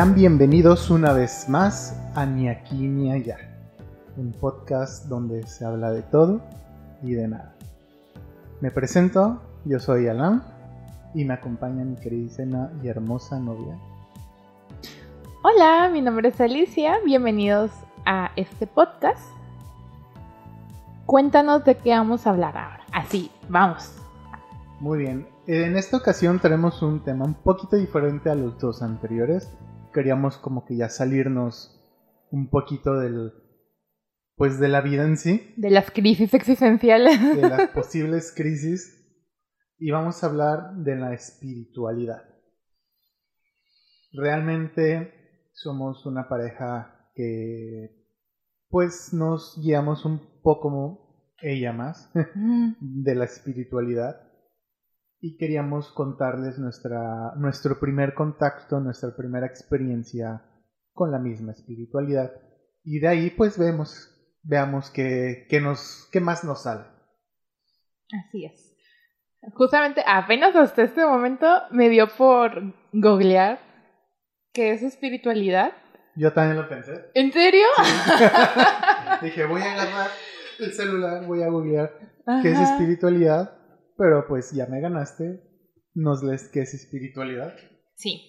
Sean bienvenidos una vez más a Ni aquí ni allá, un podcast donde se habla de todo y de nada. Me presento, yo soy Alan y me acompaña mi queridísima y hermosa novia. Hola, mi nombre es Alicia, bienvenidos a este podcast. Cuéntanos de qué vamos a hablar ahora. Así, vamos. Muy bien, en esta ocasión tenemos un tema un poquito diferente a los dos anteriores. Queríamos como que ya salirnos un poquito del pues de la vida en sí, De las crisis existenciales. de las posibles crisis y vamos a hablar de la espiritualidad. Realmente somos una pareja que pues nos guiamos un poco ella más de la espiritualidad y queríamos contarles nuestra, nuestro primer contacto, nuestra primera experiencia con la misma espiritualidad. Y de ahí pues vemos, veamos qué, qué nos, qué más nos sale. Así es. Justamente apenas hasta este momento me dio por googlear qué es espiritualidad. Yo también lo pensé. ¿En serio? Dije, voy a agarrar el celular, voy a googlear qué es espiritualidad, pero pues ya me ganaste. Nos lees qué es espiritualidad. Sí.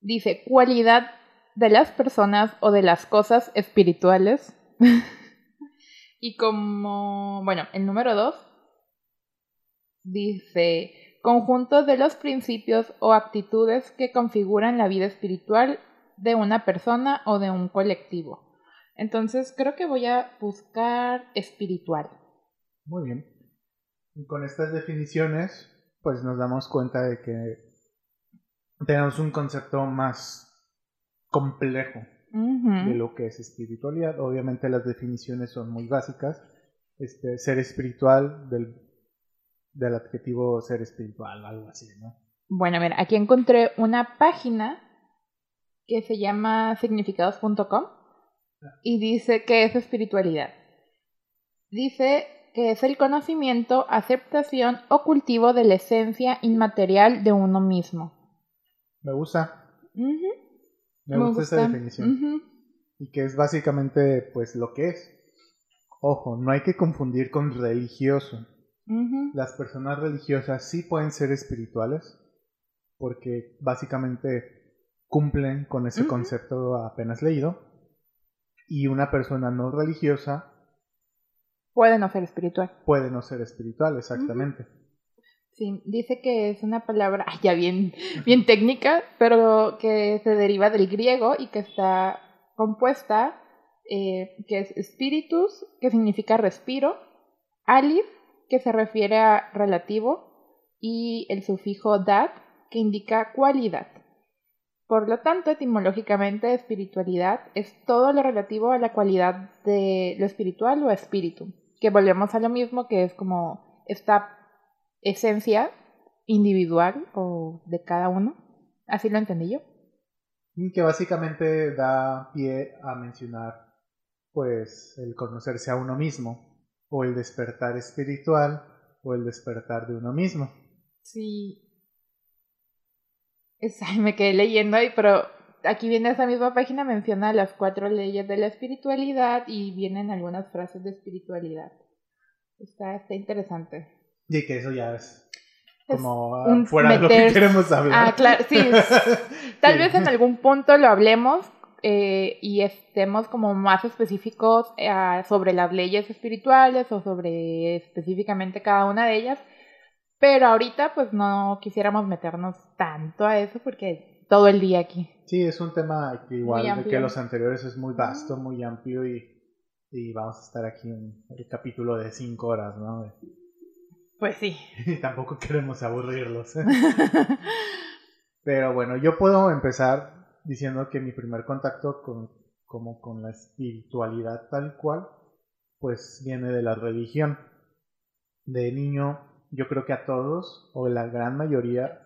Dice, cualidad de las personas o de las cosas espirituales. y como, bueno, el número dos dice, conjunto de los principios o actitudes que configuran la vida espiritual de una persona o de un colectivo. Entonces creo que voy a buscar espiritual. Muy bien. Y con estas definiciones, pues nos damos cuenta de que tenemos un concepto más complejo de lo que es espiritualidad. Obviamente las definiciones son muy básicas. Este, ser espiritual del, del adjetivo ser espiritual, algo así, ¿no? Bueno, mira, aquí encontré una página que se llama significados.com y dice que es espiritualidad. Dice que es el conocimiento, aceptación o cultivo de la esencia inmaterial de uno mismo. Me gusta, me, gusta, esa definición. Y que es básicamente pues lo que es. Ojo, no hay que confundir con religioso. Las personas religiosas sí pueden ser espirituales porque básicamente cumplen con ese concepto apenas leído. Y una persona no religiosa Puede no ser espiritual. puede no ser espiritual, exactamente. Sí, dice que es una palabra ay, ya bien, bien técnica, pero que se deriva del griego y que está compuesta, eh, que es spiritus, que significa respiro, alif, que se refiere a relativo, y el sufijo dat, que indica cualidad. Por lo tanto, etimológicamente, espiritualidad es todo lo relativo a la cualidad de lo espiritual o espíritu, que volvemos a lo mismo, que es como esta esencia individual o de cada uno. Así lo entendí yo. Y que básicamente da pie a mencionar pues el conocerse a uno mismo o el despertar espiritual o el despertar de uno mismo. Sí. Es- ay, me quedé leyendo ahí, pero aquí viene esa misma página, menciona las cuatro leyes de la espiritualidad y vienen algunas frases de espiritualidad. Está, está interesante. Y que eso ya es como ah, fuera de lo que meter- queremos hablar. Ah, claro, sí. Tal Sí. vez en algún punto lo hablemos eh, y estemos como más específicos eh, sobre las leyes espirituales o sobre específicamente cada una de ellas. Pero ahorita pues no quisiéramos meternos tanto a eso porque todo el día aquí. Sí, es un tema que igual que los anteriores es muy vasto, muy amplio y, y vamos a estar aquí en el capítulo de cinco horas, ¿no? Pues sí. Y tampoco queremos aburrirlos. Pero bueno, yo puedo empezar diciendo que mi primer contacto con, como con la espiritualidad tal cual, pues viene de la religión. De niño, yo creo que a todos, o la gran mayoría,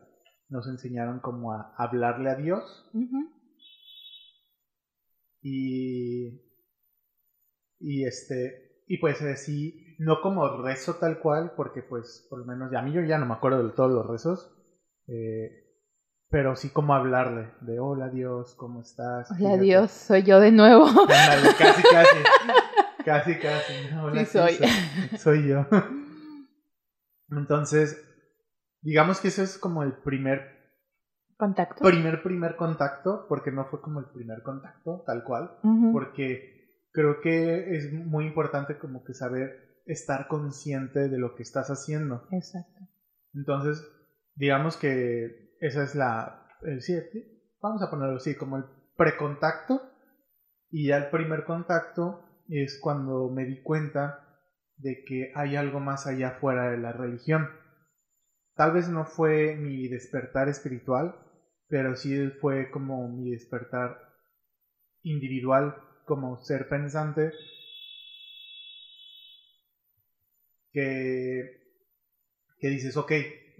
nos enseñaron como a hablarle a Dios y y este y pues eh, sí no como rezo tal cual porque pues por lo menos ya a mí yo ya no me acuerdo de todos los rezos eh, pero sí como hablarle de hola Dios, ¿cómo estás? Hola Dios, soy yo de nuevo. casi, casi. Casi, casi. sí, soy. soy. yo. Entonces, digamos que ese es como el primer contacto. Primer, primer contacto, porque no fue como el primer contacto, tal cual, porque creo que es muy importante como que saber estar consciente de lo que estás haciendo. Exacto. Entonces, digamos que esa es la, el, sí, vamos a ponerlo así, como el precontacto, y ya el primer contacto es cuando me di cuenta de que hay algo más allá fuera de la religión. Tal vez no fue mi despertar espiritual, pero sí fue como mi despertar individual como ser pensante que, que dices, ok,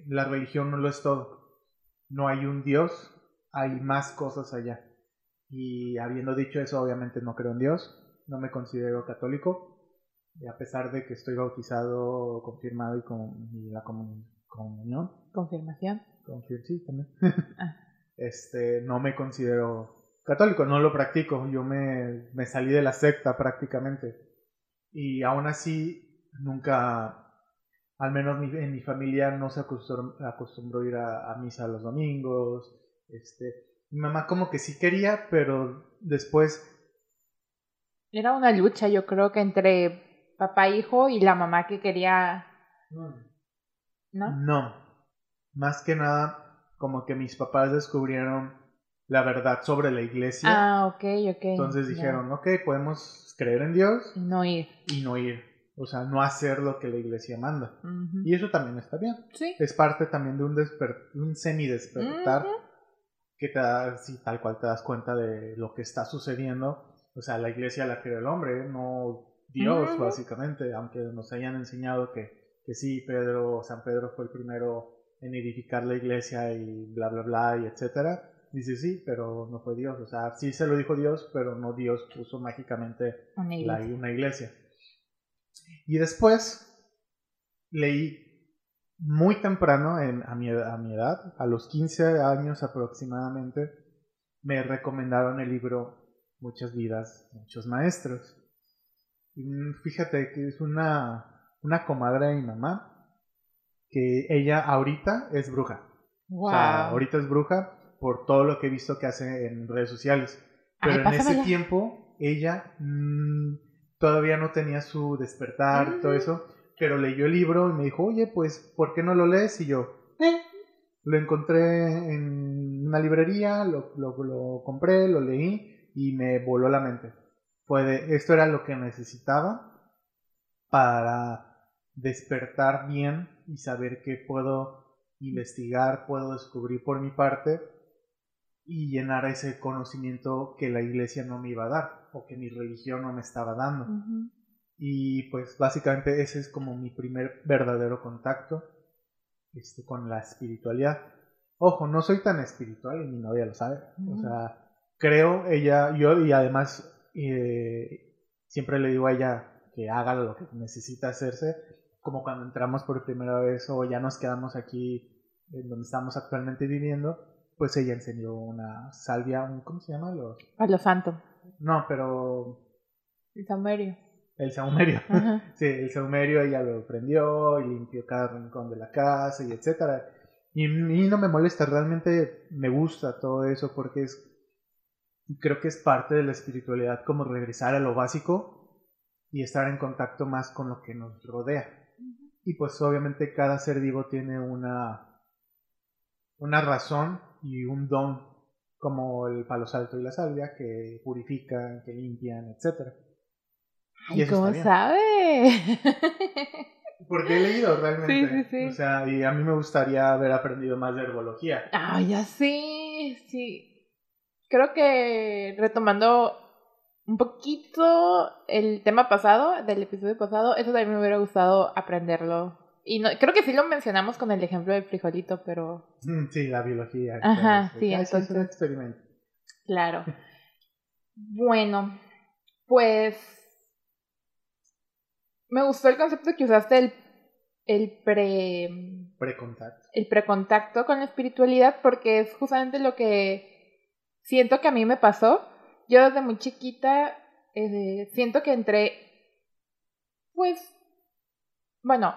la religión no lo es todo, no hay un Dios, hay más cosas allá. Y habiendo dicho eso, obviamente no creo en Dios, no me considero católico, y a pesar de que estoy bautizado, confirmado y con la comunión. Confirmación. Confir sí, también. Ah. Este, no me considero católico, no lo practico, yo me, me salí de la secta prácticamente. Y aún así, nunca, al menos en mi familia no se acostumbró, a ir a, a, misa los domingos. Este, mi mamá como que sí quería, pero después era una lucha, yo creo que entre papá e hijo y la mamá que quería. ¿No? No. Más que nada, como que mis papás descubrieron la verdad sobre la iglesia. Ah, ok, ok. Entonces dijeron, ok, podemos creer en Dios. Y no ir. Y no ir. O sea, no hacer lo que la iglesia manda. Y eso también está bien. Sí. Es parte también de un, un semi-despertar que te da, sí, tal cual te das cuenta de lo que está sucediendo o sea, la iglesia la creó el hombre, no Dios, básicamente, aunque nos hayan enseñado que, que sí, Pedro, San Pedro fue el primero en edificar la iglesia y bla, bla, bla, y etcétera. Dice sí, pero no fue Dios. O sea, sí se lo dijo Dios, pero no Dios puso mágicamente una iglesia. una iglesia. Y después leí muy temprano, en, a, mi, a mi edad, a los 15 años aproximadamente, me recomendaron el libro muchas vidas, muchos maestros. Y fíjate que es una, una comadre de mi mamá, que ella ahorita es bruja. Wow. ahorita es bruja por todo lo que he visto que hace en redes sociales. Pero en ese tiempo ella mm, todavía no tenía su despertar, todo eso. Pero leyó el libro y me dijo, oye, pues, ¿por qué no lo lees? Y yo, eh. Lo encontré en una librería, lo, lo, lo compré, lo leí y me voló la mente. Fue esto era lo que necesitaba para despertar bien y saber que puedo investigar, puedo descubrir por mi parte y llenar ese conocimiento que la iglesia no me iba a dar o que mi religión no me estaba dando. Y pues básicamente ese es como mi primer verdadero contacto este, con la espiritualidad. Ojo, no soy tan espiritual y mi novia lo sabe. O sea, creo ella, yo y además eh, siempre le digo a ella que haga lo que necesita hacerse, como cuando entramos por primera vez o ya nos quedamos aquí en donde estamos actualmente viviendo, pues ella enseñó una salvia, un, ¿cómo se llama? Los... A lo santo. No, pero... El saumerio. El saumerio. sí, el saumerio ella lo prendió y limpió cada rincón de la casa y etcétera. Y a mí no me molesta, realmente me gusta todo eso porque es creo que es parte de la espiritualidad como regresar a lo básico y estar en contacto más con lo que nos rodea. Y pues obviamente cada ser vivo tiene una, una razón y un don como el palo salto y la salvia que purifican, que limpian, etc. Ay, ¿cómo sabe? Porque he leído realmente. Sí, sí, sí. O sea, y a mí me gustaría haber aprendido más de herbología. Ah, ya sí, sí creo que retomando un poquito el tema pasado, del episodio pasado, eso también me hubiera gustado aprenderlo. Y no, creo que sí lo mencionamos con el ejemplo del frijolito, pero... Mm, sí, la biología. Ajá, sí, entonces... Es un experimento. Claro. bueno, pues... Me gustó el concepto que usaste, el, el pre precontacto. El precontacto con la espiritualidad porque es justamente lo que siento que a mí me pasó. Yo desde muy chiquita eh, siento que entré, pues, bueno,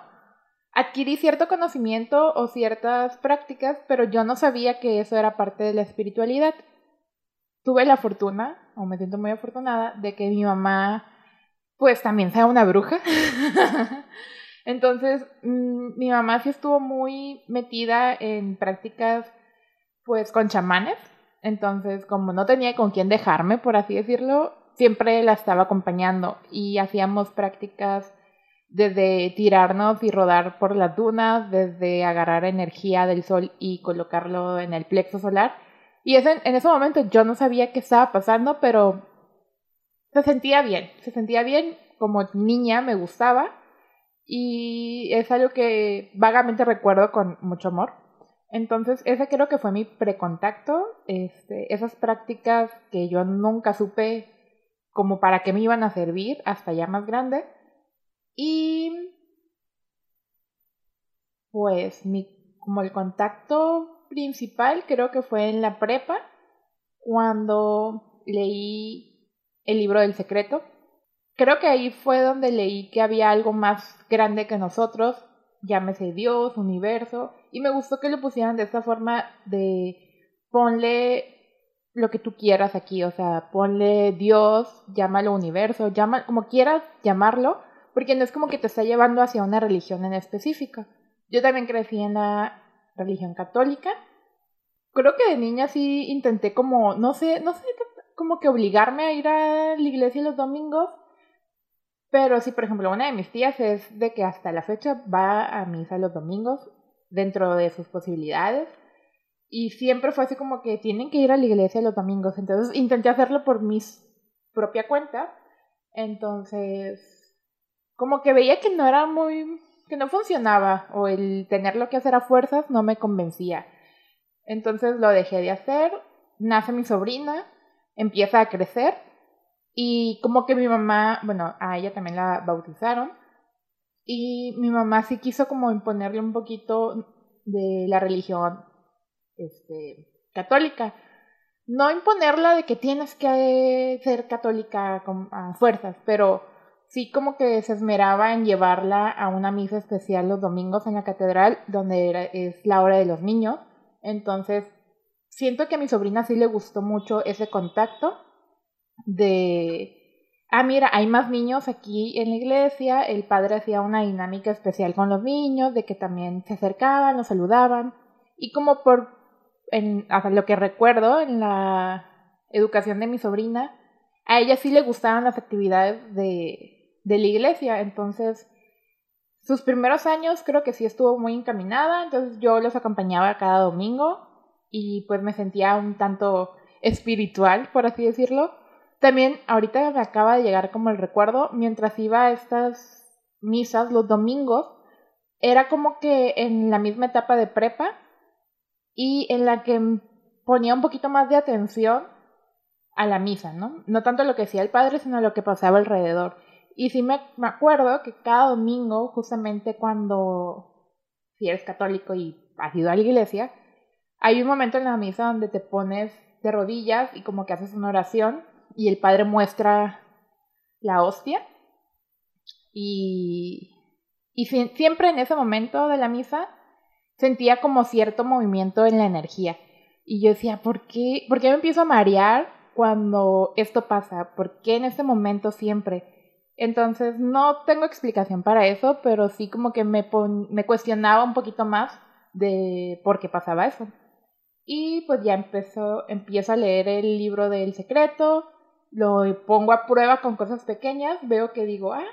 adquirí cierto conocimiento o ciertas prácticas, pero yo no sabía que eso era parte de la espiritualidad. Tuve la fortuna, o me siento muy afortunada, de que mi mamá, pues también sea una bruja. Entonces, mm, mi mamá sí estuvo muy metida en prácticas, pues, con chamanes. Entonces, como no tenía con quién dejarme, por así decirlo, siempre la estaba acompañando y hacíamos prácticas desde tirarnos y rodar por las dunas, desde agarrar energía del sol y colocarlo en el plexo solar. Y en ese momento yo no sabía qué estaba pasando, pero se sentía bien, se sentía bien, como niña me gustaba y es algo que vagamente recuerdo con mucho amor. Entonces, ese creo que fue mi precontacto, este, esas prácticas que yo nunca supe como para qué me iban a servir hasta ya más grande. Y pues mi, como el contacto principal creo que fue en la prepa, cuando leí el libro del secreto. Creo que ahí fue donde leí que había algo más grande que nosotros, llámese Dios, universo, y me gustó que lo pusieran de esta forma de ponle lo que tú quieras aquí, o sea, ponle Dios, llámalo universo, llama como quieras llamarlo, porque no es como que te está llevando hacia una religión en específica. Yo también crecí en la religión católica. Creo que de niña sí intenté como, no sé, no sé, como que obligarme a ir a la iglesia los domingos. Pero sí, por ejemplo, una de mis tías es de que hasta la fecha va a misa los domingos dentro de sus posibilidades. Y siempre fue así como que tienen que ir a la iglesia los domingos. Entonces intenté hacerlo por mi propia cuenta. Entonces como que veía que no era muy, que no funcionaba o el tenerlo que hacer a fuerzas no me convencía. Entonces lo dejé de hacer, nace mi sobrina, empieza a crecer y como que mi mamá, bueno, a ella también la bautizaron y mi mamá sí quiso como imponerle un poquito de la religión este, católica. No imponerla de que tienes que ser católica a fuerzas, pero sí como que se esmeraba en llevarla a una misa especial los domingos en la catedral, donde es la hora de los niños. Entonces, siento que a mi sobrina sí le gustó mucho ese contacto de, ah, mira, hay más niños aquí en la iglesia, el padre hacía una dinámica especial con los niños, de que también se acercaban, los saludaban, y como por, en, hasta lo que recuerdo en la educación de mi sobrina, a ella sí le gustaban las actividades de, de la iglesia. Entonces, sus primeros años creo que sí estuvo muy encaminada, entonces yo los acompañaba cada domingo y pues me sentía un tanto espiritual, por así decirlo. También ahorita me acaba de llegar como el recuerdo, mientras iba a estas misas los domingos, era como que en la misma etapa de prepa y en la que ponía un poquito más de atención a la misa, ¿no? No tanto lo que decía el padre, sino lo que pasaba alrededor. Y sí me, me acuerdo que cada domingo, justamente cuando, si eres católico y has ido a la iglesia, hay un momento en la misa donde te pones de rodillas y como que haces una oración y el padre muestra la hostia. Y, y siempre en ese momento de la misa sentía como cierto movimiento en la energía. Y yo decía, ¿por qué, ¿por qué me empiezo a marear cuando esto pasa? ¿Por qué en este momento siempre? Entonces no tengo explicación para eso, pero sí como que me, me cuestionaba un poquito más de por qué pasaba eso. Y pues ya empezó, empiezo a leer el libro del secreto, lo pongo a prueba con cosas pequeñas, veo que digo, ah,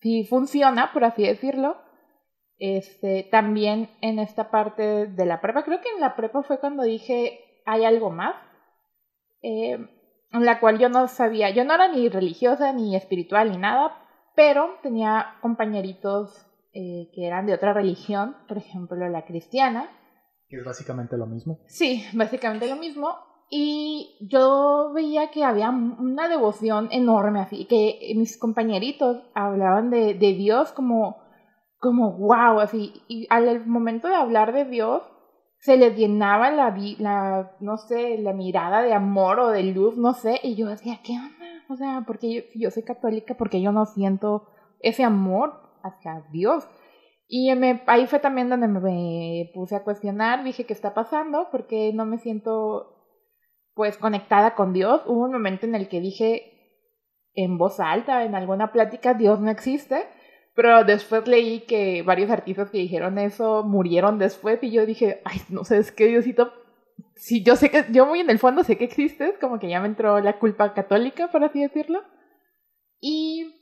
sí funciona, por así decirlo. Este, también en esta parte de la prepa, creo que en la prepa fue cuando dije, hay algo más. Eh, en la cual yo no sabía, yo no era ni religiosa ni espiritual ni nada, pero tenía compañeritos eh, que eran de otra religión, por ejemplo la cristiana. Que es básicamente lo mismo. Sí, básicamente lo mismo. Y yo veía que había una devoción enorme así, que mis compañeritos hablaban de, de Dios como, como wow, así, y al momento de hablar de Dios, se les llenaba la, la, no sé, la mirada de amor o de luz, no sé, y yo decía, ¿qué onda? O sea, porque yo, yo soy católica, porque yo no siento ese amor hacia Dios. Y me, ahí fue también donde me puse a cuestionar, dije, ¿qué está pasando? Porque no me siento, pues, conectada con Dios. Hubo un momento en el que dije en voz alta, en alguna plática, Dios no existe. Pero después leí que varios artistas que dijeron eso murieron después y yo dije, ay, no sé, es que Diosito, si yo sé que, yo muy en el fondo sé que existes, como que ya me entró la culpa católica, por así decirlo. Y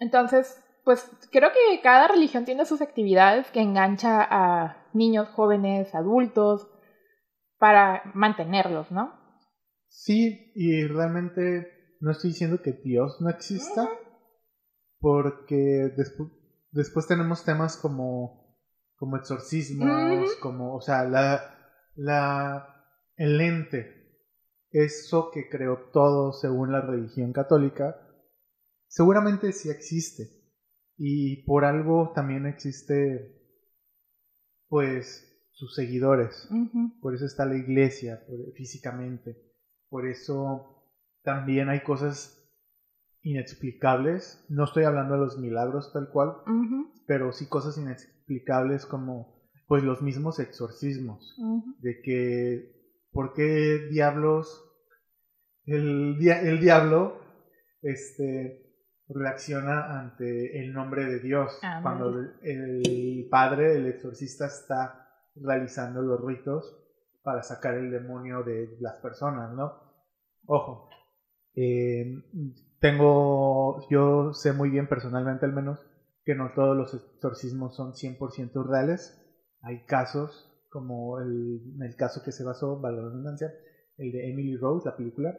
entonces, pues creo que cada religión tiene sus actividades que engancha a niños, jóvenes, adultos, para mantenerlos, ¿no? Sí, y realmente no estoy diciendo que Dios no exista, porque después, después tenemos temas como, como exorcismos, como, o sea, la, la, el ente, eso que creó todo según la religión católica, seguramente sí existe. Y por algo también existe, pues, sus seguidores. Por eso está la iglesia, físicamente. Por eso también hay cosas inexplicables. No estoy hablando de los milagros tal cual, pero sí cosas inexplicables como pues los mismos exorcismos. De que, ¿por qué diablos el, el diablo este, reacciona ante el nombre de Dios cuando el, padre, el exorcista, está realizando los ritos para sacar el demonio de las personas, ¿no? Ojo, eh, tengo, yo sé muy bien personalmente al menos que no todos los exorcismos son 100% reales. Hay casos, como el, el caso que se basó, vale la redundancia, el de Emily Rose, la película,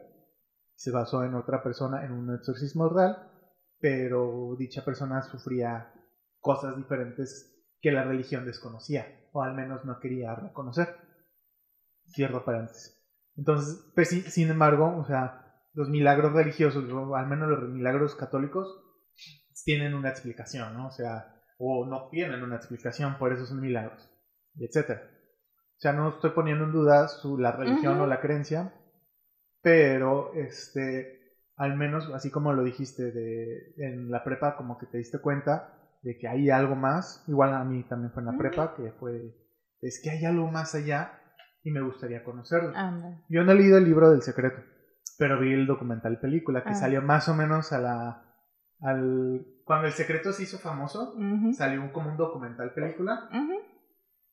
se basó en otra persona en un exorcismo real, pero dicha persona sufría cosas diferentes que la religión desconocía, o al menos no quería reconocer. Cierro paréntesis. Entonces, pues, sin embargo, o sea, los milagros religiosos, o al menos los milagros católicos, tienen una explicación, ¿no? O sea, o no tienen una explicación, por eso son milagros, etc. O sea, no estoy poniendo en duda su, la religión o la creencia, pero este, al menos, así como lo dijiste de, en la prepa, como que te diste cuenta de que hay algo más, igual a mí también fue en la prepa, que fue, es que hay algo más allá y me gustaría conocerlo. Yo no he leído el libro del secreto pero vi el documental película que ah. salió más o menos a la al cuando el secreto se hizo famoso salió como un documental película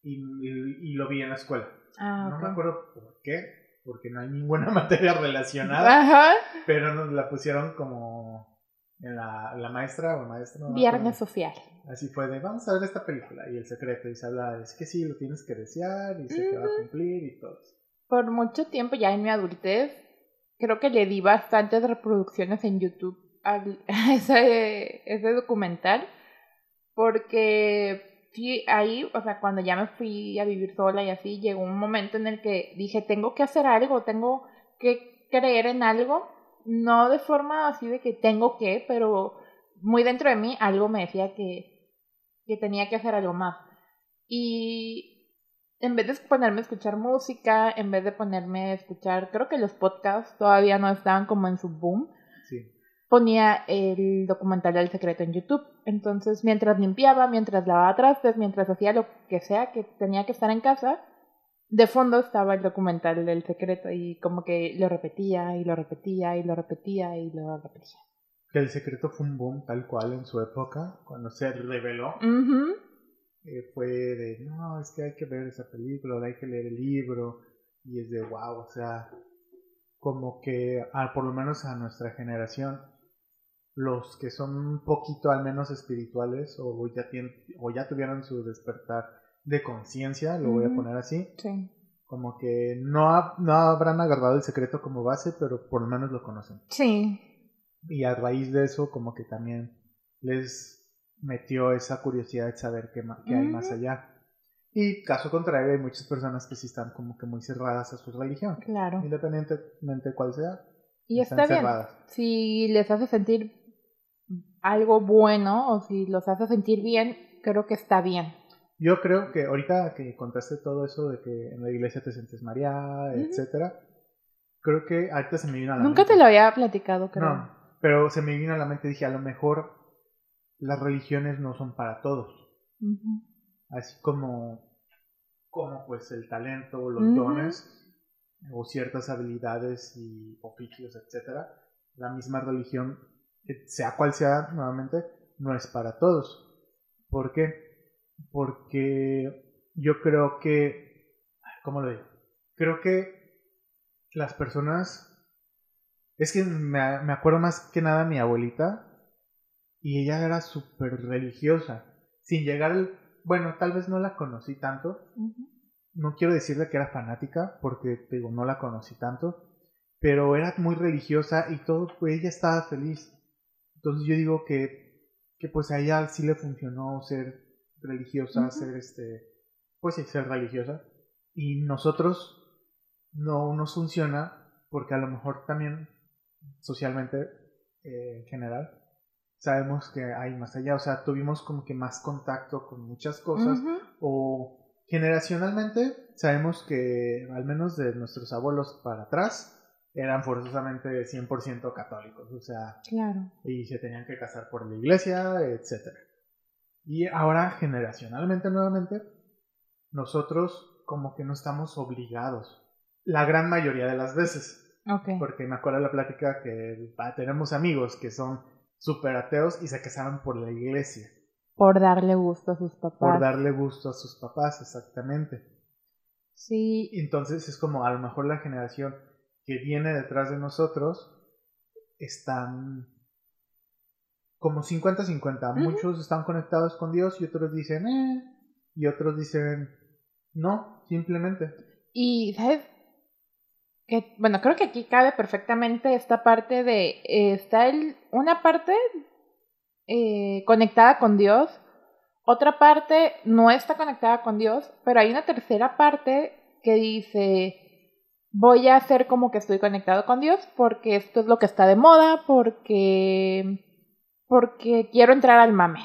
y, y, lo vi en la escuela. Ah, no me acuerdo por qué porque no hay ninguna materia relacionada pero nos la pusieron como en la, la maestra o maestra viernes social así fue de vamos a ver esta película y el secreto y se habla es que sí lo tienes que desear y se te va a cumplir y todo por mucho tiempo ya en mi adultez creo que le di bastantes reproducciones en YouTube a ese, ese documental, porque sí, ahí, o sea, cuando ya me fui a vivir sola y así, llegó un momento en el que dije, tengo que hacer algo, tengo que creer en algo, no de forma así de que tengo que, pero muy dentro de mí algo me decía que, que tenía que hacer algo más. Y en vez de ponerme a escuchar música, en vez de ponerme a escuchar, creo que los podcasts todavía no estaban como en su boom. Ponía el documental del secreto en YouTube. Entonces, mientras limpiaba, mientras lavaba trastes, mientras hacía lo que sea que tenía que estar en casa, de fondo estaba el documental del secreto y como que lo repetía y lo repetía y lo repetía y lo repetía. Que el secreto fue un boom tal cual en su época, cuando se reveló. Eh, fue de, no, es que hay que ver esa película, hay que leer el libro, y es de, wow, o sea, como que, ah, por lo menos a nuestra generación, los que son un poquito al menos espirituales o ya, tienen, o ya tuvieron su despertar de conciencia, lo voy a poner así, como que no, no habrán agarrado el secreto como base, pero por lo menos lo conocen. Sí. Y a raíz de eso, como que también les metió esa curiosidad de saber qué, hay más allá. Y caso contrario, hay muchas personas que sí están como que muy cerradas a su religión. Claro. Independientemente de cuál sea. Y está bien. Si les hace sentir algo bueno o si los hace sentir bien, creo que está bien. Yo creo que ahorita que contaste todo eso de que en la iglesia te sientes María, etcétera, creo que ahorita se me vino a la Nunca mente. te lo había platicado, creo. No, pero se me vino a la mente dije, a lo mejor las religiones no son para todos. Así como, como pues el talento, los dones o ciertas habilidades y oficios, etcétera. La misma religión, eh, sea cual sea, nuevamente, no es para todos. ¿Por qué? Porque yo creo que, ¿cómo lo digo? Creo que las personas, es que me, me acuerdo más que nada a mi abuelita y ella era súper religiosa, sin llegar al, bueno, tal vez no la conocí tanto, no quiero decirle que era fanática porque digo, no la conocí tanto, pero era muy religiosa y todo, pues ella estaba feliz. Entonces yo digo que, que pues a ella sí le funcionó ser religiosa, ser este, pues sí, ser religiosa. Y nosotros no nos funciona porque a lo mejor también socialmente eh, en general sabemos que hay más allá, o sea, tuvimos como que más contacto con muchas cosas o generacionalmente sabemos que al menos de nuestros abuelos para atrás eran forzosamente 100% católicos, o sea, Claro. y se tenían que casar por la iglesia, etcétera. Y ahora generacionalmente nuevamente nosotros como que no estamos obligados la gran mayoría de las veces, Porque me acuerdo de la plática que tenemos amigos que son súper ateos y se casaron por la iglesia Por darle gusto a sus papás. por darle gusto a sus papás, exactamente. Sí. Entonces es como a lo mejor la generación que viene detrás de nosotros están como 50-50. Ujú. Muchos están conectados con Dios y otros dicen, eh, y otros dicen, no, simplemente. Y, ¿sabes? Que, bueno, creo que aquí cabe perfectamente esta parte de, eh, está el, una parte eh, conectada con Dios, otra parte no está conectada con Dios, pero hay una tercera parte que dice, voy a hacer como que estoy conectado con Dios porque esto es lo que está de moda, porque, porque quiero entrar al mame.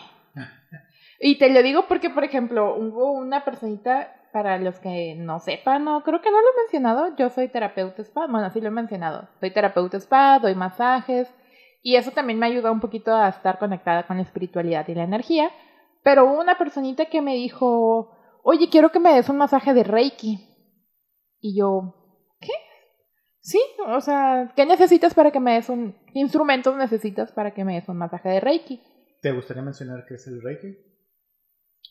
Y te lo digo porque, por ejemplo, hubo una personita, para los que no sepan, no, creo que no lo he mencionado, yo soy terapeuta spa, bueno, sí lo he mencionado, soy terapeuta spa, doy masajes, y eso también me ayuda un poquito a estar conectada con la espiritualidad y la energía, pero hubo una personita que me dijo, oye, quiero que me des un masaje de Reiki. Y yo, ¿qué? Sí, o sea, ¿qué necesitas para que me des un, qué instrumentos necesitas para que me des un masaje de Reiki? ¿Te gustaría mencionar qué es el Reiki?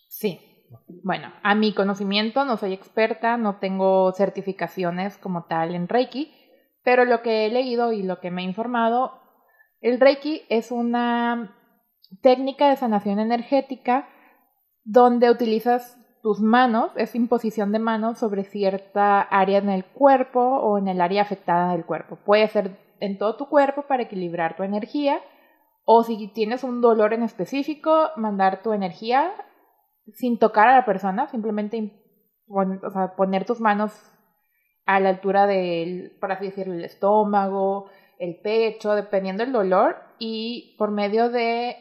Sí. Bueno, a mi conocimiento no soy experta, no tengo certificaciones como tal en Reiki, pero lo que he leído y lo que me he informado, el Reiki es una técnica de sanación energética donde utilizas tus manos, es imposición de manos sobre cierta área en el cuerpo o en el área afectada del cuerpo. Puede ser en todo tu cuerpo para equilibrar tu energía o si tienes un dolor en específico, mandar tu energía sin tocar a la persona, simplemente pon, o sea, poner tus manos a la altura del, por así decirlo, el estómago, el pecho, dependiendo del dolor, y por medio de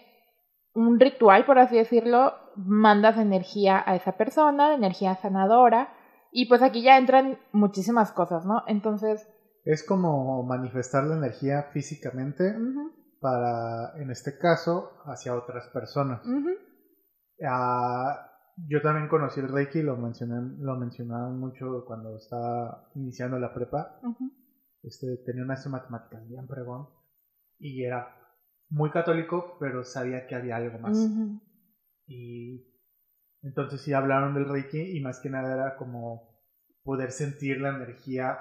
un ritual, por así decirlo, mandas energía a esa persona, energía sanadora, y pues aquí ya entran muchísimas cosas, ¿no? Entonces... Es como manifestar la energía físicamente uh -huh. para, en este caso, hacia otras personas. Uh -huh. Uh, yo también conocí el Reiki, lo mencioné, lo mencionaban mucho cuando estaba iniciando la prepa. Uh -huh. este, tenía una de matemáticas bien pregón y era muy católico, pero sabía que había algo más. Uh -huh. Y entonces sí hablaron del Reiki y más que nada era como poder sentir la energía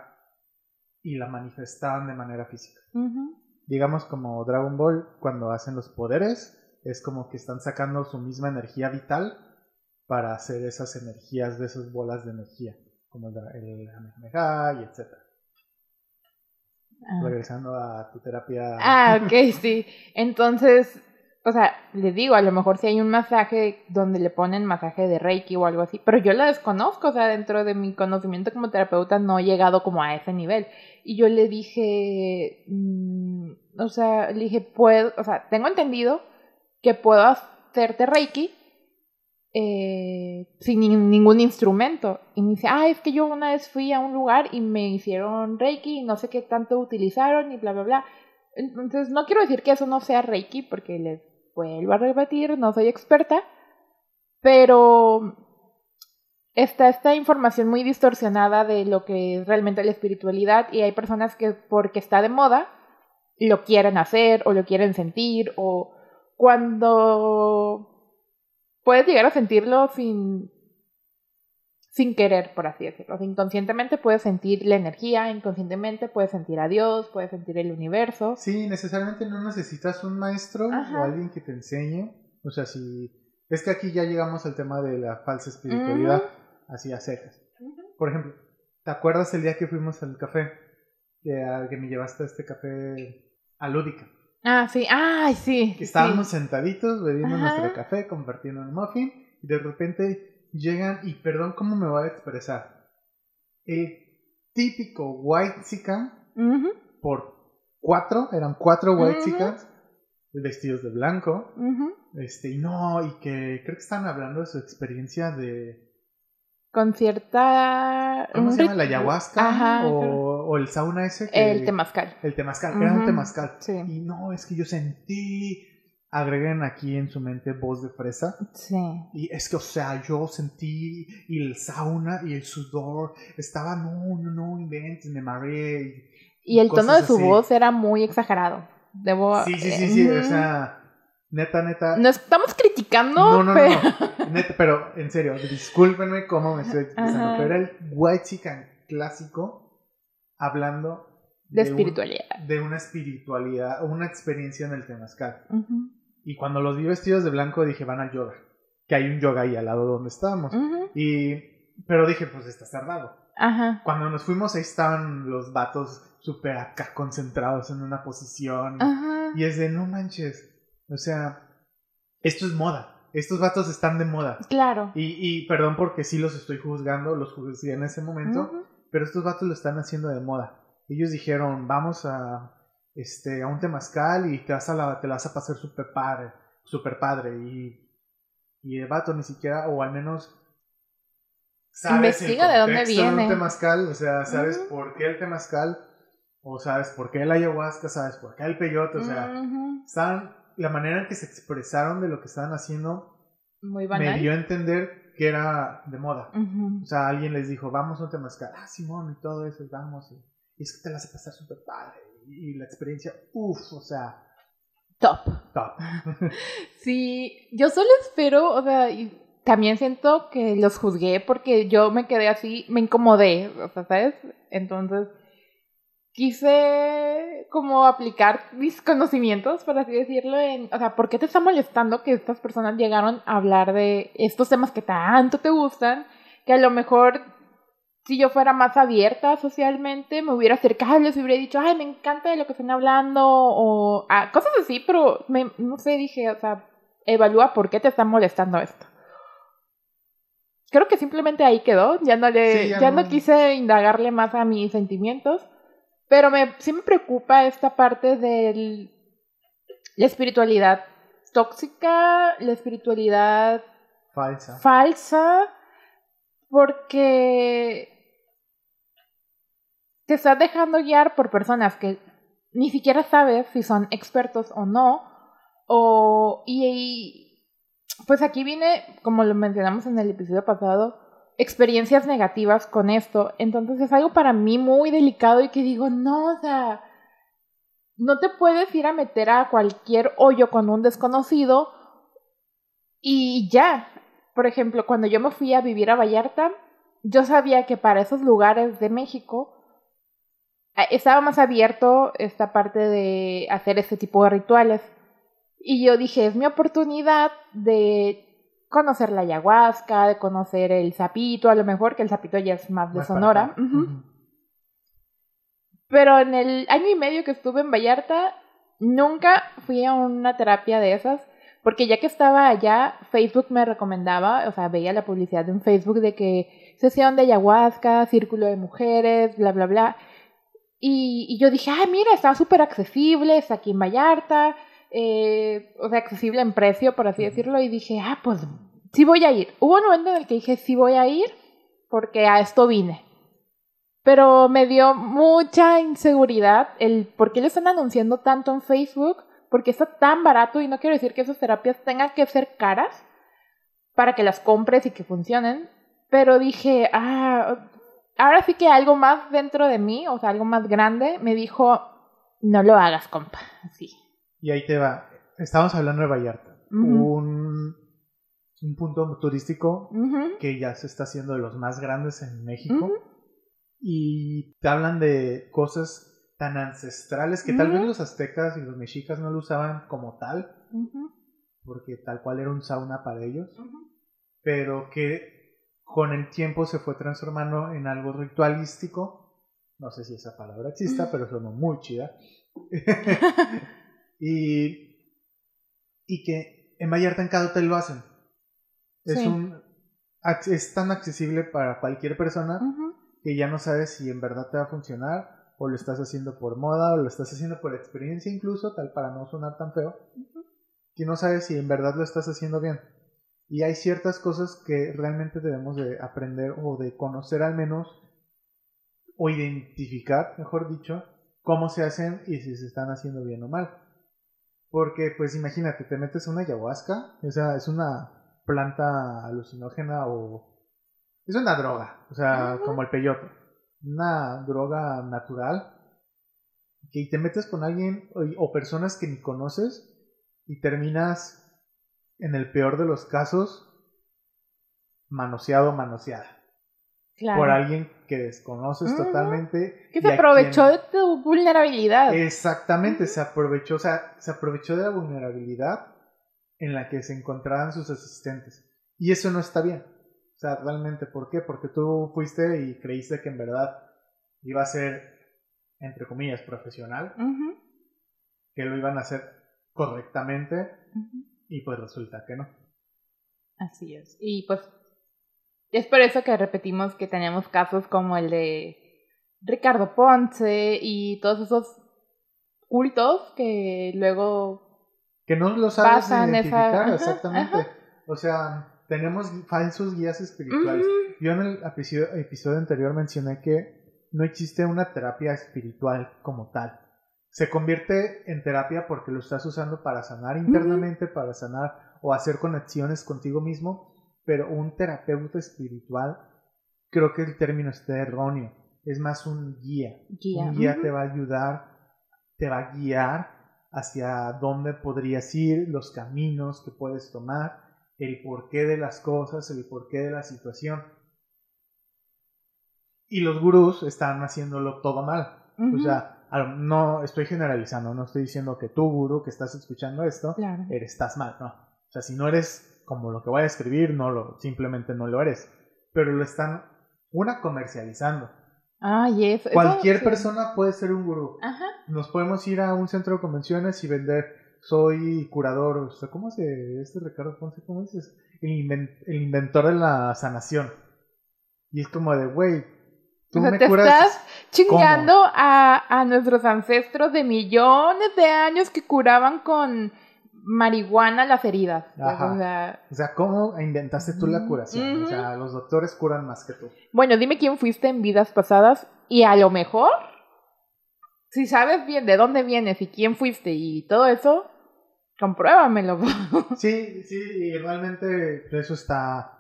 y la manifestaban de manera física. Uh -huh. Digamos como Dragon Ball cuando hacen los poderes, es como que están sacando su misma energía vital para hacer esas energías de esas bolas de energía, como el, el y etc. Ah. Regresando a tu terapia. Ah, ok, sí. Entonces, o sea, les digo, a lo mejor si hay un masaje donde le ponen masaje de Reiki o algo así, pero yo la desconozco, o sea, dentro de mi conocimiento como terapeuta no he llegado como a ese nivel. Y yo le dije, mmm, o sea, le dije, puedo, o sea, tengo entendido que puedo hacerte Reiki, eh, sin ningún instrumento. Y me dice, ah, es que yo una vez fui a un lugar y me hicieron Reiki y no sé qué tanto utilizaron y bla, bla, bla. Entonces, no quiero decir que eso no sea Reiki, porque les vuelvo a repetir, no soy experta, pero está esta información muy distorsionada de lo que es realmente la espiritualidad y hay personas que porque está de moda lo quieren hacer o lo quieren sentir o cuando puedes llegar a sentirlo sin sin querer, por así decirlo. inconscientemente puedes sentir la energía, inconscientemente puedes sentir a Dios, puedes sentir el universo. Sí, necesariamente no necesitas un maestro o alguien que te enseñe. O sea, si... Es que aquí ya llegamos al tema de la falsa espiritualidad, así a secas. Por ejemplo, ¿te acuerdas el día que fuimos al café? Que, que me llevaste a este café alúdica. Ah, sí, ay, sí. Que estábamos sentaditos bebiendo nuestro café, compartiendo un muffin, y de repente llegan y perdón cómo me voy a expresar. El típico white chica por cuatro, eran cuatro white chicas vestidos de blanco. Este, y no, y que creo que están hablando de su experiencia de con cierta ¿Cómo se llama? ¿La ayahuasca? o, el sauna ese? el temazcal. El temazcal, era un temazcal. Y no, es que yo sentí agreguen aquí en su mente voz de fresa. Sí. Y es que, o sea, yo sentí y el sauna y el sudor estaba, no, no, no inventes, me mareé. Y, el tono de su voz era muy exagerado. Debo. Sí, sí, sí, sí, o sea. Neta, neta. No estamos criticando. No, no, pero... no. Neta, pero en serio, discúlpenme cómo me estoy expresando. Pero era el white chicken clásico hablando de, espiritualidad. de una espiritualidad, una experiencia en el temazcal. Y cuando los vi vestidos de blanco dije, van al yoga. Que hay un yoga ahí al lado donde estábamos. Y, pero dije, pues está cerrado. Ajá. Cuando nos fuimos ahí estaban los vatos súper acá concentrados en una posición. Y es de, no manches. O sea, esto es moda. Estos vatos están de moda. Claro. Y, y perdón porque sí los estoy juzgando, los juzgué en ese momento. Pero estos vatos lo están haciendo de moda. Ellos dijeron, vamos a este, a un temazcal y te vas a la, te vas a pasar súper padre, super padre y, y el vato ni siquiera, o al menos sabes Investiga de dónde viene. un temazcal, o sea, sabes por qué el temazcal, o sabes por qué el ayahuasca, sabes por qué el peyote, o sea, la manera en que se expresaron de lo que estaban haciendo Muy me dio a entender que era de moda. O sea, alguien les dijo, vamos a un temazcal, ah, Simón, y todo eso, y vamos, y, es que te la vas a pasar súper padre y la experiencia, uff, o sea. Top. Top. sí, yo solo espero, o sea, y también siento que los juzgué porque yo me quedé así, me incomodé, o sea, ¿sabes? Entonces, quise como aplicar mis conocimientos, por así decirlo, en, o sea, ¿por qué te está molestando que estas personas llegaron a hablar de estos temas que tanto te gustan? Que a lo mejor si yo fuera más abierta socialmente, me hubiera acercado y les hubiera dicho, ay, me encanta de lo que están hablando, o ah, cosas así, pero me, no sé, dije, o sea, evalúa por qué te está molestando esto. Creo que simplemente ahí quedó, ya no le, ya, no... quise indagarle más a mis sentimientos, pero me, sí me preocupa esta parte de la espiritualidad tóxica, la espiritualidad falsa. falsa porque te estás dejando guiar por personas que ni siquiera sabes si son expertos o no. O, y, pues aquí viene, como lo mencionamos en el episodio pasado, experiencias negativas con esto. Entonces es algo para mí muy delicado y que digo, no, o sea, no te puedes ir a meter a cualquier hoyo con un desconocido y ya. Por ejemplo, cuando yo me fui a vivir a Vallarta, yo sabía que para esos lugares de México estaba más abierto esta parte de hacer este tipo de rituales. Y yo dije, es mi oportunidad de conocer la ayahuasca, de conocer el sapito, a lo mejor que el sapito ya es más de Sonora. Pero en el año y medio que estuve en Vallarta, nunca fui a una terapia de esas, porque ya que estaba allá, Facebook me recomendaba, o sea, veía la publicidad en Facebook de que sesión de ayahuasca, círculo de mujeres, bla, bla, bla. Y, yo dije, ay, mira, está súper accesible, está aquí en Vallarta, eh, o sea, accesible en precio, por así decirlo. Y dije, ah, pues sí voy a ir. Hubo un momento en el que dije, sí voy a ir, porque a esto vine. Pero me dio mucha inseguridad el por qué le están anunciando tanto en Facebook, porque está tan barato y no quiero decir que esas terapias tengan que ser caras para que las compres y que funcionen, pero dije, ah, ahora sí que algo más dentro de mí, o sea, algo más grande, me dijo, no lo hagas, compa, así. Y ahí te va. Estamos hablando de Vallarta, un, un, punto turístico que ya se está haciendo de los más grandes en México. Y te hablan de cosas tan ancestrales que tal vez los aztecas y los mexicas no lo usaban como tal, porque tal cual era un sauna para ellos, pero que con el tiempo se fue transformando en algo ritualístico. No sé si esa palabra exista, pero sonó muy chida. y, y que en Vallarta en cada hotel lo hacen. Es, un, es tan accesible para cualquier persona que ya no sabes si en verdad te va a funcionar o lo estás haciendo por moda o lo estás haciendo por experiencia incluso, tal para no sonar tan feo, que no sabes si en verdad lo estás haciendo bien. Y hay ciertas cosas que realmente debemos de aprender o de conocer al menos o identificar, mejor dicho, cómo se hacen y si se están haciendo bien o mal. Porque, pues imagínate, te metes una ayahuasca, esa es una planta alucinógena o. Es una droga, o sea, como el peyote. Una droga natural. Que te metes con alguien o, personas que ni conoces y terminas, en el peor de los casos, manoseado o manoseada por alguien que desconoces totalmente. Que se aprovechó de tu vulnerabilidad. Exactamente, se aprovechó, o sea, se aprovechó de la vulnerabilidad en la que se encontraban sus asistentes. Y eso no está bien. O sea, realmente, ¿por qué? Porque tú fuiste y creíste que en verdad iba a ser, entre comillas, profesional, que lo iban a hacer correctamente, y pues resulta que no. Así es. Y pues es por eso que repetimos que tenemos casos como el de Ricardo Ponce y todos esos cultos que luego que no lo sabes identificar exactamente. O sea, tenemos falsos guías espirituales. Yo en el episodio, episodio anterior mencioné que no existe una terapia espiritual como tal. Se convierte en terapia porque lo estás usando para sanar internamente, para sanar o hacer conexiones contigo mismo pero un terapeuta espiritual, creo que el término está erróneo. Es más un guía. Un guía te va a ayudar, te va a guiar hacia dónde podrías ir, los caminos que puedes tomar, el porqué de las cosas, el porqué de la situación. Y los gurús están haciéndolo todo mal. O sea, no estoy generalizando, no estoy diciendo que tú, gurú, que estás escuchando esto, eres, estás mal, no. O sea, si no eres como lo que voy a escribir, no lo, simplemente no lo eres. Pero lo están, una, comercializando. Ah, yes. Cualquier persona puede ser un gurú. Ajá. Nos podemos ir a un centro de convenciones y vender, soy curador, o sea, ¿cómo se, este Ricardo Ponce, cómo dices? El, el inventor de la sanación. Y es como de, güey, tú me te estás chingando a, a nuestros ancestros de millones de años que curaban con marihuana las heridas. O, sea, ¿cómo inventaste tú la curación? O sea, los doctores curan más que tú. Bueno, dime quién fuiste en vidas pasadas y a lo mejor, si sabes bien de dónde vienes y quién fuiste y todo eso, compruébamelo. sí, sí, y realmente eso está...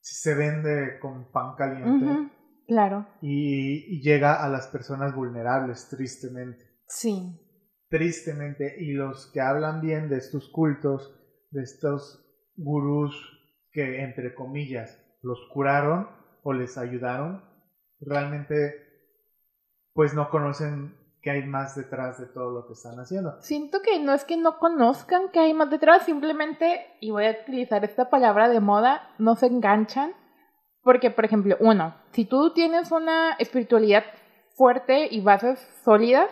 Se vende con pan caliente. claro. y llega a las personas vulnerables, tristemente. Sí tristemente, y los que hablan bien de estos cultos, de estos gurús que, entre comillas, los curaron o les ayudaron, realmente, pues no conocen que hay más detrás de todo lo que están haciendo. Siento que no es que no conozcan que hay más detrás, simplemente, y voy a utilizar esta palabra de moda, no se enganchan. Porque, por ejemplo, uno, si tú tienes una espiritualidad fuerte y bases sólidas,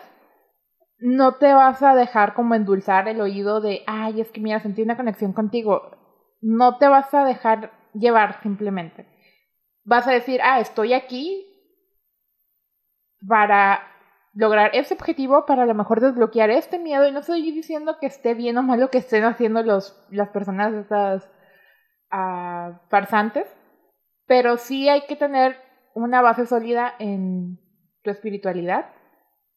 no te vas a dejar como endulzar el oído de, ay, es que mira, sentí una conexión contigo. No te vas a dejar llevar simplemente. Vas a decir, ah, estoy aquí para lograr ese objetivo, para a lo mejor desbloquear este miedo. Y no estoy diciendo que esté bien o mal lo que estén haciendo los, las personas, estas a farsantes, pero sí hay que tener una base sólida en tu espiritualidad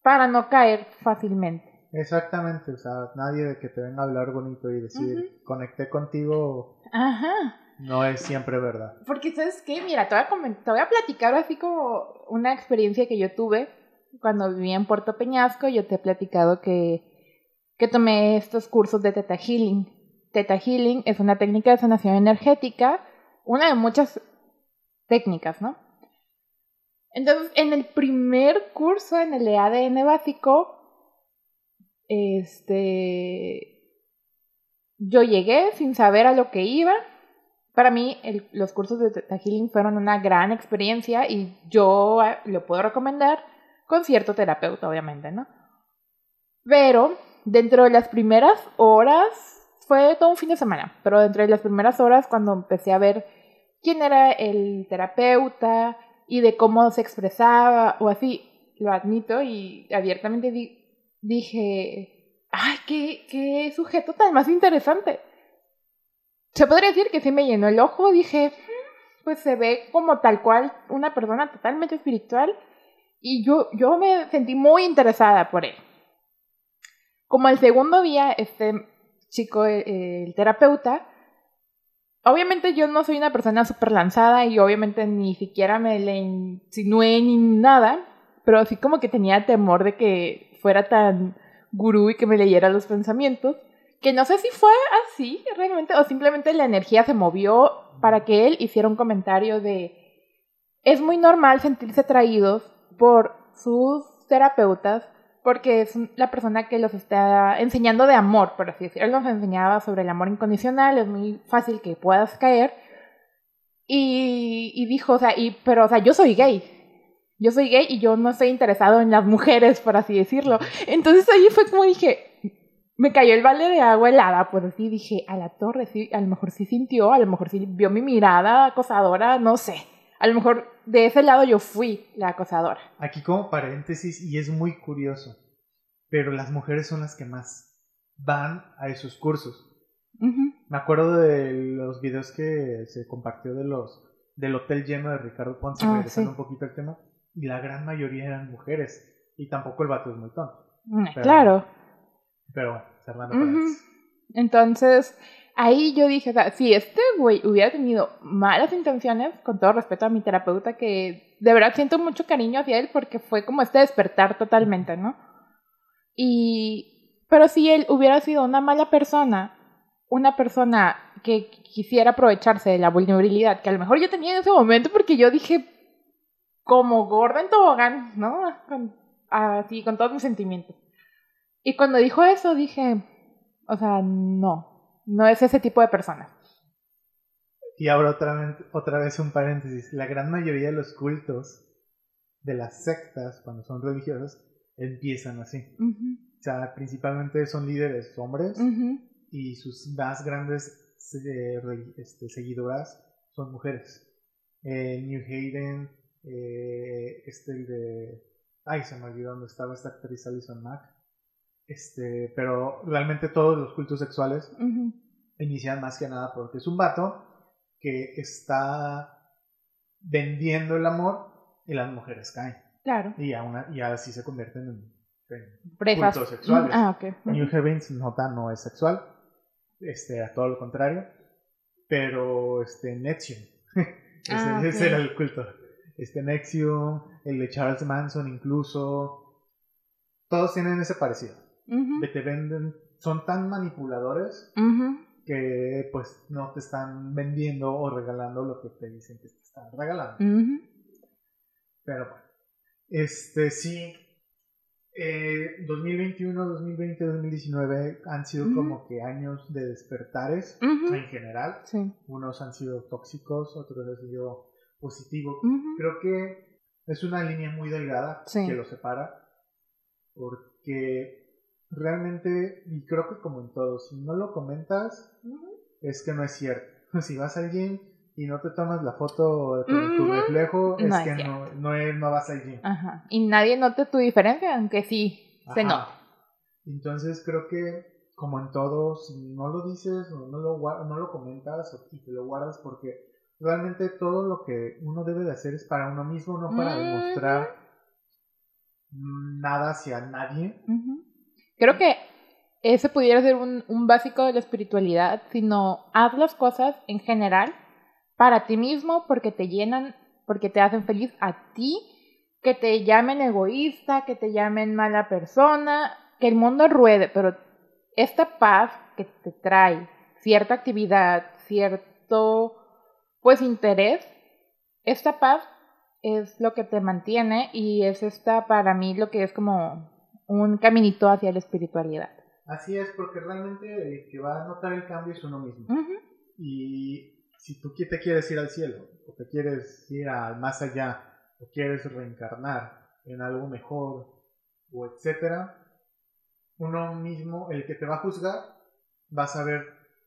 para no caer fácilmente. Exactamente, o sea, nadie de que te venga a hablar bonito y decir, conecté contigo, Ajá. no es siempre verdad. Porque, ¿sabes qué? Mira, te voy, a te voy a platicar así como una experiencia que yo tuve cuando vivía en Puerto Peñasco. Yo te he platicado que, que tomé estos cursos de Theta Healing. Theta Healing es una técnica de sanación energética, una de muchas técnicas, ¿no? Entonces, en el primer curso, en el de ADN básico, este, yo llegué sin saber a lo que iba. Para mí, los cursos de Theta Healing fueron una gran experiencia y yo eh, lo puedo recomendar con cierto terapeuta, obviamente, ¿no? Pero dentro de las primeras horas, fue todo un fin de semana, pero dentro de las primeras horas, cuando empecé a ver quién era el terapeuta y de cómo se expresaba o así, lo admito y abiertamente di- dije, ay, qué, qué sujeto tan más interesante. Se podría decir que sí me llenó el ojo, dije, "Mm, pues se ve como tal cual una persona totalmente espiritual y yo, yo me sentí muy interesada por él. Como el segundo día, este chico, eh, el terapeuta, obviamente yo no soy una persona súper lanzada y obviamente ni siquiera me le insinué ni nada, pero sí como que tenía temor de que fuera tan gurú y que me leyera los pensamientos, que no sé si fue así realmente o simplemente la energía se movió para que él hiciera un comentario de es muy normal sentirse atraídos por sus terapeutas porque es la persona que los está enseñando de amor, por así decirlo. Él nos enseñaba sobre el amor incondicional, es muy fácil que puedas caer. Y, dijo, o sea, y, pero, o sea, yo soy gay. Yo soy gay y yo no estoy interesado en las mujeres, por así decirlo. Entonces ahí fue como dije, me cayó el balde de agua helada, pues así dije, a la torre, a lo mejor sí sintió, a lo mejor sí vio mi mirada acosadora, no sé. A lo mejor de ese lado yo fui la acosadora. Aquí como paréntesis, y es muy curioso, pero las mujeres son las que más van a esos cursos. Me acuerdo de los videos que se compartió de los del hotel lleno de Ricardo Ponce, Ah, regresando sí. un poquito al tema, y la gran mayoría eran mujeres, y tampoco el vato es muy tonto. Mm, Pero- Claro. Pero bueno, cerrando paréntesis. Entonces, ahí yo dije, o sea, si este güey hubiera tenido malas intenciones, con todo respeto a mi terapeuta, que de verdad siento mucho cariño hacia él porque fue como este despertar totalmente, ¿no? Y, pero si él hubiera sido una mala persona, una persona que quisiera aprovecharse de la vulnerabilidad que a lo mejor yo tenía en ese momento porque yo dije como gorda en tobogán, ¿no? Así, con todos mis sentimientos. Y cuando dijo eso dije, o sea, no, no es ese tipo de persona. Y ahora otra vez, otra vez un paréntesis. La gran mayoría de los cultos de las sectas, cuando son religiosos, empiezan así. O sea, principalmente son líderes hombres y sus más grandes eh, este, seguidoras son mujeres. Eh, New Haven, eh, este el de... Ay, se me olvidó dónde estaba esta actriz Alison Mack. Este, pero realmente todos los cultos sexuales inician más que nada porque es un vato que está vendiendo el amor y las mujeres caen. Claro. Y, a- y así se convierten en, cultos sexuales. Ah, ok. New Heavens nota no es sexual, este, a todo lo contrario, pero este Nexium, ese, Ah, ese era el culto. Este Nexium, el de Charles Manson incluso, todos tienen ese parecido, Que te venden, son tan manipuladores ujú. que pues no te están vendiendo o regalando lo que te dicen que te están regalando. Ujú. Pero bueno, este sí, eh, 2021, 2020, 2019 han sido Ujú. como que años de despertares Ujú. en general. Sí. Unos han sido tóxicos, otros han sido positivos. Ujú. Creo que es una línea muy delgada Sí. que los separa, porque realmente, y creo que como en todo, si no lo comentas, es que no es cierto. Si vas al gym y no te tomas la foto con tu reflejo, es No que no, no, es- no vas al gym. Ajá. Y nadie nota tu diferencia, aunque sí se nota. Entonces creo que como en todo, si no lo dices o no lo, no lo comentas o te lo guardas porque realmente todo lo que uno debe de hacer es para uno mismo, no para demostrar nada hacia nadie. Creo que ese pudiera ser un, un básico de la espiritualidad, sino haz las cosas en general para ti mismo porque te llenan, porque te hacen feliz a ti, que te llamen egoísta, que te llamen mala persona, que el mundo ruede, pero esta paz que te trae cierta actividad, cierto pues interés, esta paz es lo que te mantiene y es esta para mí lo que es como un caminito hacia la espiritualidad. Así es, porque realmente el que va a notar el cambio es uno mismo. Y si tú te quieres ir al cielo, o te quieres ir al más allá, o quieres reencarnar en algo mejor, o etcétera, uno mismo, el que te va a juzgar, va a saber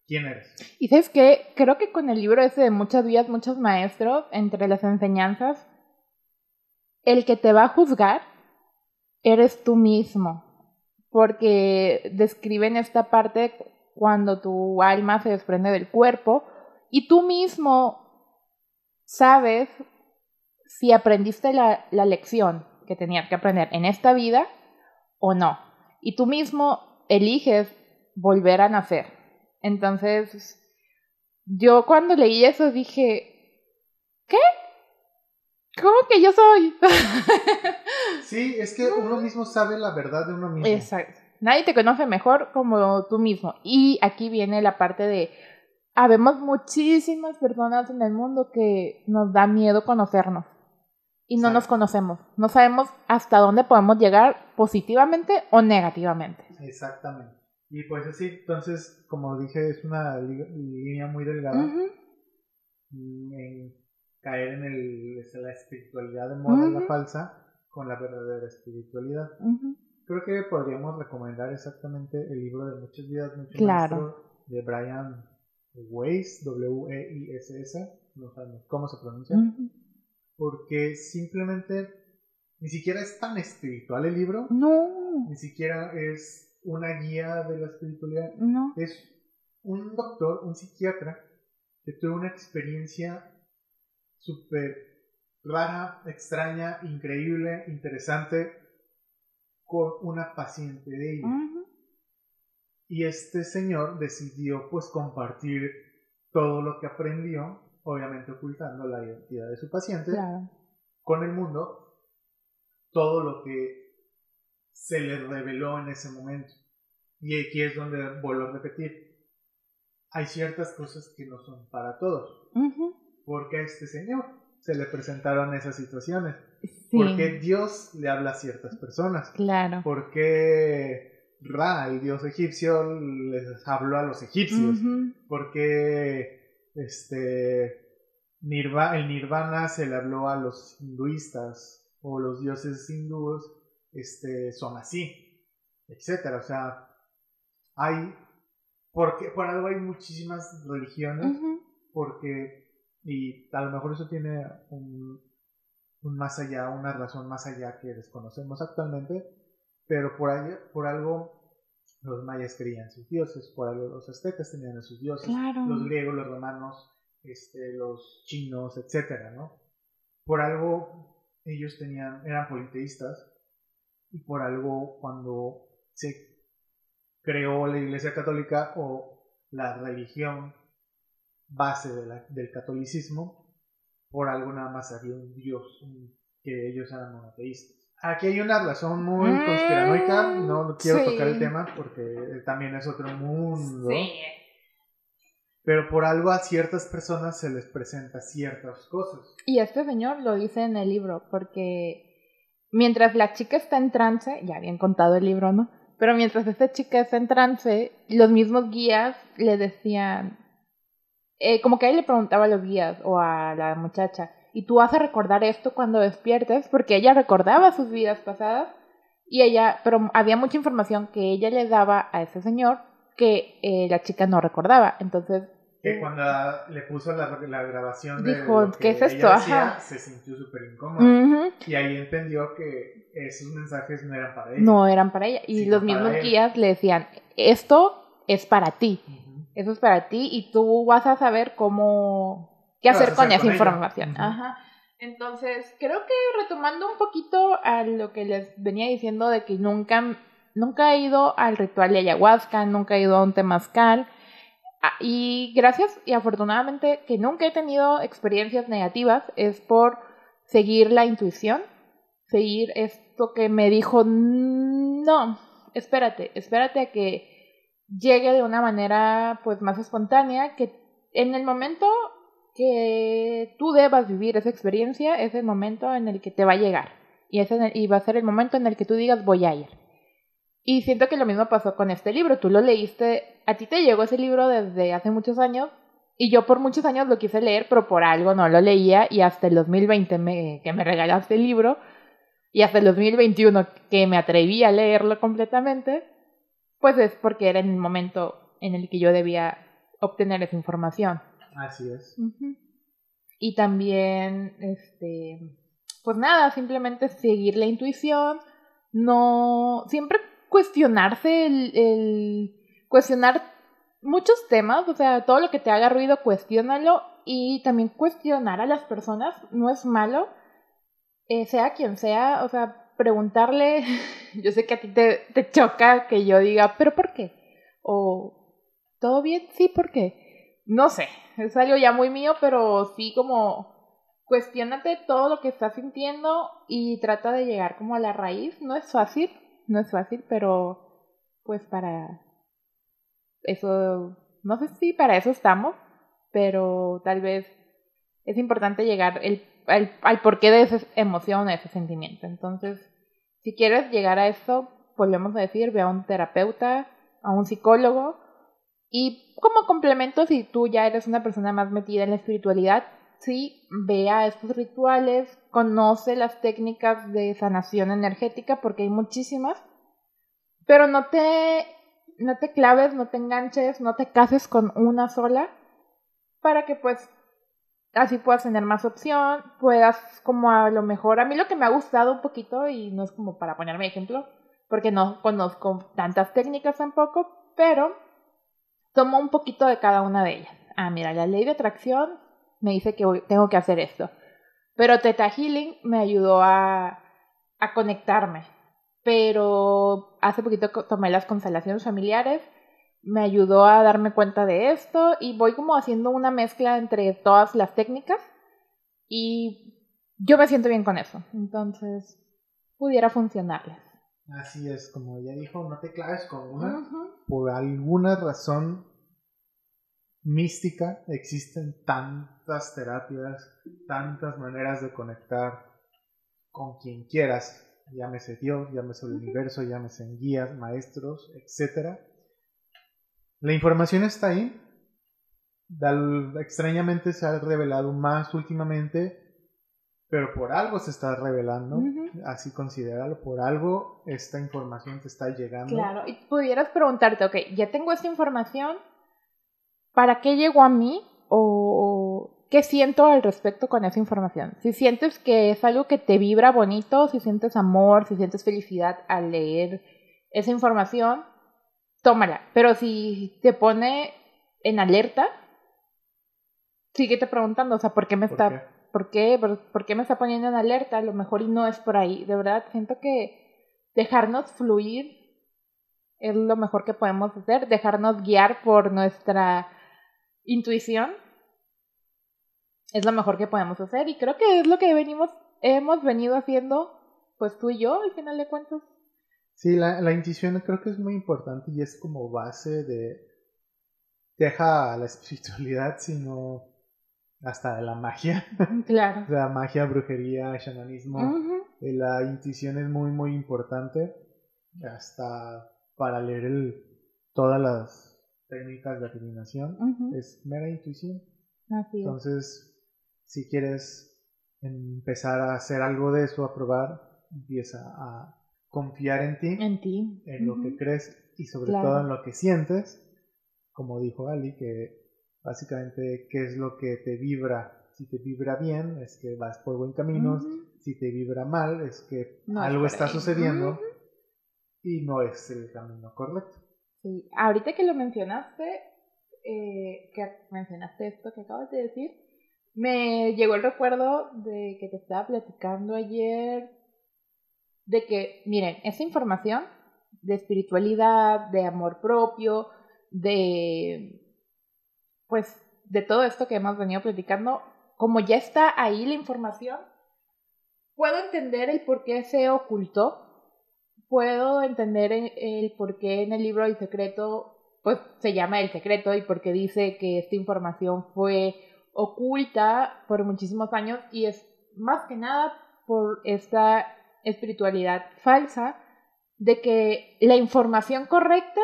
quién eres. Y sabes que creo que con el libro ese de muchas vidas, muchos maestros, entre las enseñanzas, el que te va a juzgar eres tú mismo, porque describen esta parte cuando tu alma se desprende del cuerpo y tú mismo sabes si aprendiste la, la lección que tenías que aprender en esta vida o no y tú mismo eliges volver a nacer. Entonces, yo cuando leí eso dije, ¿qué? ¿Cómo que yo soy? sí, es que uno mismo sabe la verdad de uno mismo. Exacto. Nadie te conoce mejor como tú mismo. Y aquí viene la parte de, habemos muchísimas personas en el mundo que nos da miedo conocernos y no nos conocemos. No sabemos hasta dónde podemos llegar positivamente o negativamente. Exactamente. Y pues así, entonces, como dije, es una línea muy delgada en caer en el, la espiritualidad de moda, la falsa, con la verdadera espiritualidad. Creo que podríamos recomendar exactamente el libro de Muchas Vidas, Mucho claro. de Brian Weiss, W-E-I-S-S, no sabemos cómo se pronuncia porque simplemente ni siquiera es tan espiritual el libro. No. Ni siquiera es una guía de la espiritualidad. No. Es un doctor, un psiquiatra, que tuvo una experiencia súper rara, extraña, increíble, interesante con una paciente de ella. Y este señor decidió pues compartir todo lo que aprendió obviamente ocultando la identidad de su paciente, con el mundo, todo lo que se le reveló en ese momento. Y aquí es donde vuelvo a repetir, hay ciertas cosas que no son para todos, porque a este señor se le presentaron esas situaciones, porque Dios le habla a ciertas personas, claro. porque Ra, el dios egipcio, les habló a los egipcios, porque este, nirva, el nirvana se le habló a los hinduistas o los dioses hindúes este, son así, etcétera. O sea, hay, porque por algo hay muchísimas religiones, porque, y a lo mejor eso tiene un, un más allá, una razón más allá que desconocemos actualmente, pero por, ahí, por algo los mayas creían sus dioses, por algo los aztecas tenían sus dioses, los griegos, los romanos, este, los chinos, etcétera, ¿no? Por algo ellos tenían, eran politeístas y por algo cuando se creó la Iglesia Católica o la religión base del catolicismo, por algo nada más había un Dios, que ellos eran monoteístas. Aquí hay una razón muy mm, conspiranoica, no quiero tocar el tema porque también es otro mundo. Pero por algo a ciertas personas se les presenta ciertas cosas. Y este señor lo dice en el libro, porque mientras la chica está en trance, ya habían contado el libro, ¿no? Pero mientras esta chica está en trance, los mismos guías le decían, eh, como que él le preguntaba a los guías o a la muchacha, y tú vas a recordar esto cuando despiertes, porque ella recordaba sus vidas pasadas y ella, pero había mucha información que ella le daba a ese señor que eh, la chica no recordaba. Entonces. Que cuando le puso la, la grabación dijo, de ¿qué es esto? se sintió súper incómoda. Y ahí entendió que esos mensajes no eran para ella. No eran para ella. Y los mismos guías le decían, esto es para ti. Eso es para ti y tú vas a saber cómo, qué hacer con esa información. Ajá. Entonces, creo que retomando un poquito a lo que les venía diciendo de que nunca, nunca he ido al ritual de ayahuasca, nunca he ido a un temazcal. Y gracias y afortunadamente que nunca he tenido experiencias negativas es por seguir la intuición, seguir esto que me dijo, no, espérate, espérate a que llegue de una manera pues más espontánea, que en el momento que tú debas vivir esa experiencia, es el momento en el que te va a llegar. Y, ese, y va a ser el momento en el que tú digas voy a ir. Y siento que lo mismo pasó con este libro. Tú lo leíste, a ti te llegó ese libro desde hace muchos años y yo por muchos años lo quise leer, pero por algo no lo leía y hasta el 2020 me, que me regalaste el libro y hasta el 2021 que me atreví a leerlo completamente, pues es porque era en el momento en el que yo debía obtener esa información. Así es. Y también, este, pues nada, simplemente seguir la intuición, no, siempre cuestionarse el, el cuestionar muchos temas, o sea, todo lo que te haga ruido, cuestiónalo y también cuestionar a las personas no es malo, eh, sea quien sea, o sea, preguntarle, yo sé que a ti te, te choca que yo diga, pero ¿por qué? O, ¿todo bien? Sí, ¿por qué? No sé, es algo ya muy mío, pero sí como cuestionate todo lo que estás sintiendo y trata de llegar como a la raíz. No es fácil, no es fácil, pero pues para eso, no sé si para eso estamos, pero tal vez es importante llegar el, al porqué de esa emoción, de ese sentimiento. Entonces, si quieres llegar a eso, volvemos a decir, ve a un terapeuta, a un psicólogo, y como complemento, si tú ya eres una persona más metida en la espiritualidad, sí, vea estos rituales, conoce las técnicas de sanación energética, porque hay muchísimas, pero no te no te claves, no te enganches, no te cases con una sola, para que pues así puedas tener más opción, puedas como a lo mejor, a mí lo que me ha gustado un poquito, y no es como para ponerme ejemplo, porque no conozco tantas técnicas tampoco, pero tomo un poquito de cada una de ellas. Ah, mira, la ley de atracción me dice que tengo que hacer esto, pero Teta Healing me ayudó a, a conectarme, pero hace poquito tomé las constelaciones familiares, me ayudó a darme cuenta de esto y voy como haciendo una mezcla entre todas las técnicas y yo me siento bien con eso, entonces pudiera funcionarles. Así es, como ella dijo, no te claves con una. Por alguna razón mística existen tantas terapias, tantas maneras de conectar con quien quieras llámese Dios, llámese el universo, llámese en guías, maestros, etc. La información está ahí. extrañamente se ha revelado más últimamente, pero por algo se está revelando, así considéralo, por algo esta información te está llegando. Claro, y pudieras preguntarte, ok, ya tengo esta información, ¿para qué llegó a mí? O, ¿Qué siento al respecto con esa información? Si sientes que es algo que te vibra bonito, si sientes amor, si sientes felicidad al leer esa información, tómala. Pero si te pone en alerta, síguete preguntando, o sea, ¿por qué me está, ¿por qué? ¿Por, qué me está poniendo en alerta? A lo mejor y no es por ahí. De verdad, siento que dejarnos fluir es lo mejor que podemos hacer, dejarnos guiar por nuestra intuición es lo mejor que podemos hacer y creo que es lo que venimos, hemos venido haciendo, pues tú y yo, al final de cuentas. Sí, la, la intuición creo que es muy importante y es como base de, deja la espiritualidad, sino hasta la magia. Claro. la magia, brujería, shamanismo. Eh, la intuición es muy, muy importante. Hasta para leer el, todas las técnicas de adivinación. Es mera intuición. Así Entonces, si quieres empezar a hacer algo de eso, a probar, empieza a confiar en ti, en ti, en lo que crees y sobre todo en lo que sientes, como dijo Ali, que básicamente qué es lo que te vibra. Si te vibra bien, es que vas por buen camino. Si te vibra mal, es que algo está sucediendo y no es el camino correcto. Sí, ahorita que lo mencionaste, eh, que mencionaste esto que acabas de decir, me llegó el recuerdo de que te estaba platicando ayer de que, miren, esa información de espiritualidad, de amor propio, de, pues, de todo esto que hemos venido platicando, como ya está ahí la información, puedo entender el por qué se ocultó, puedo entender el, por qué en el libro El Secreto, pues, se llama El Secreto y por qué dice que esta información fue oculta por muchísimos años y es más que nada por esta espiritualidad falsa de que la información correcta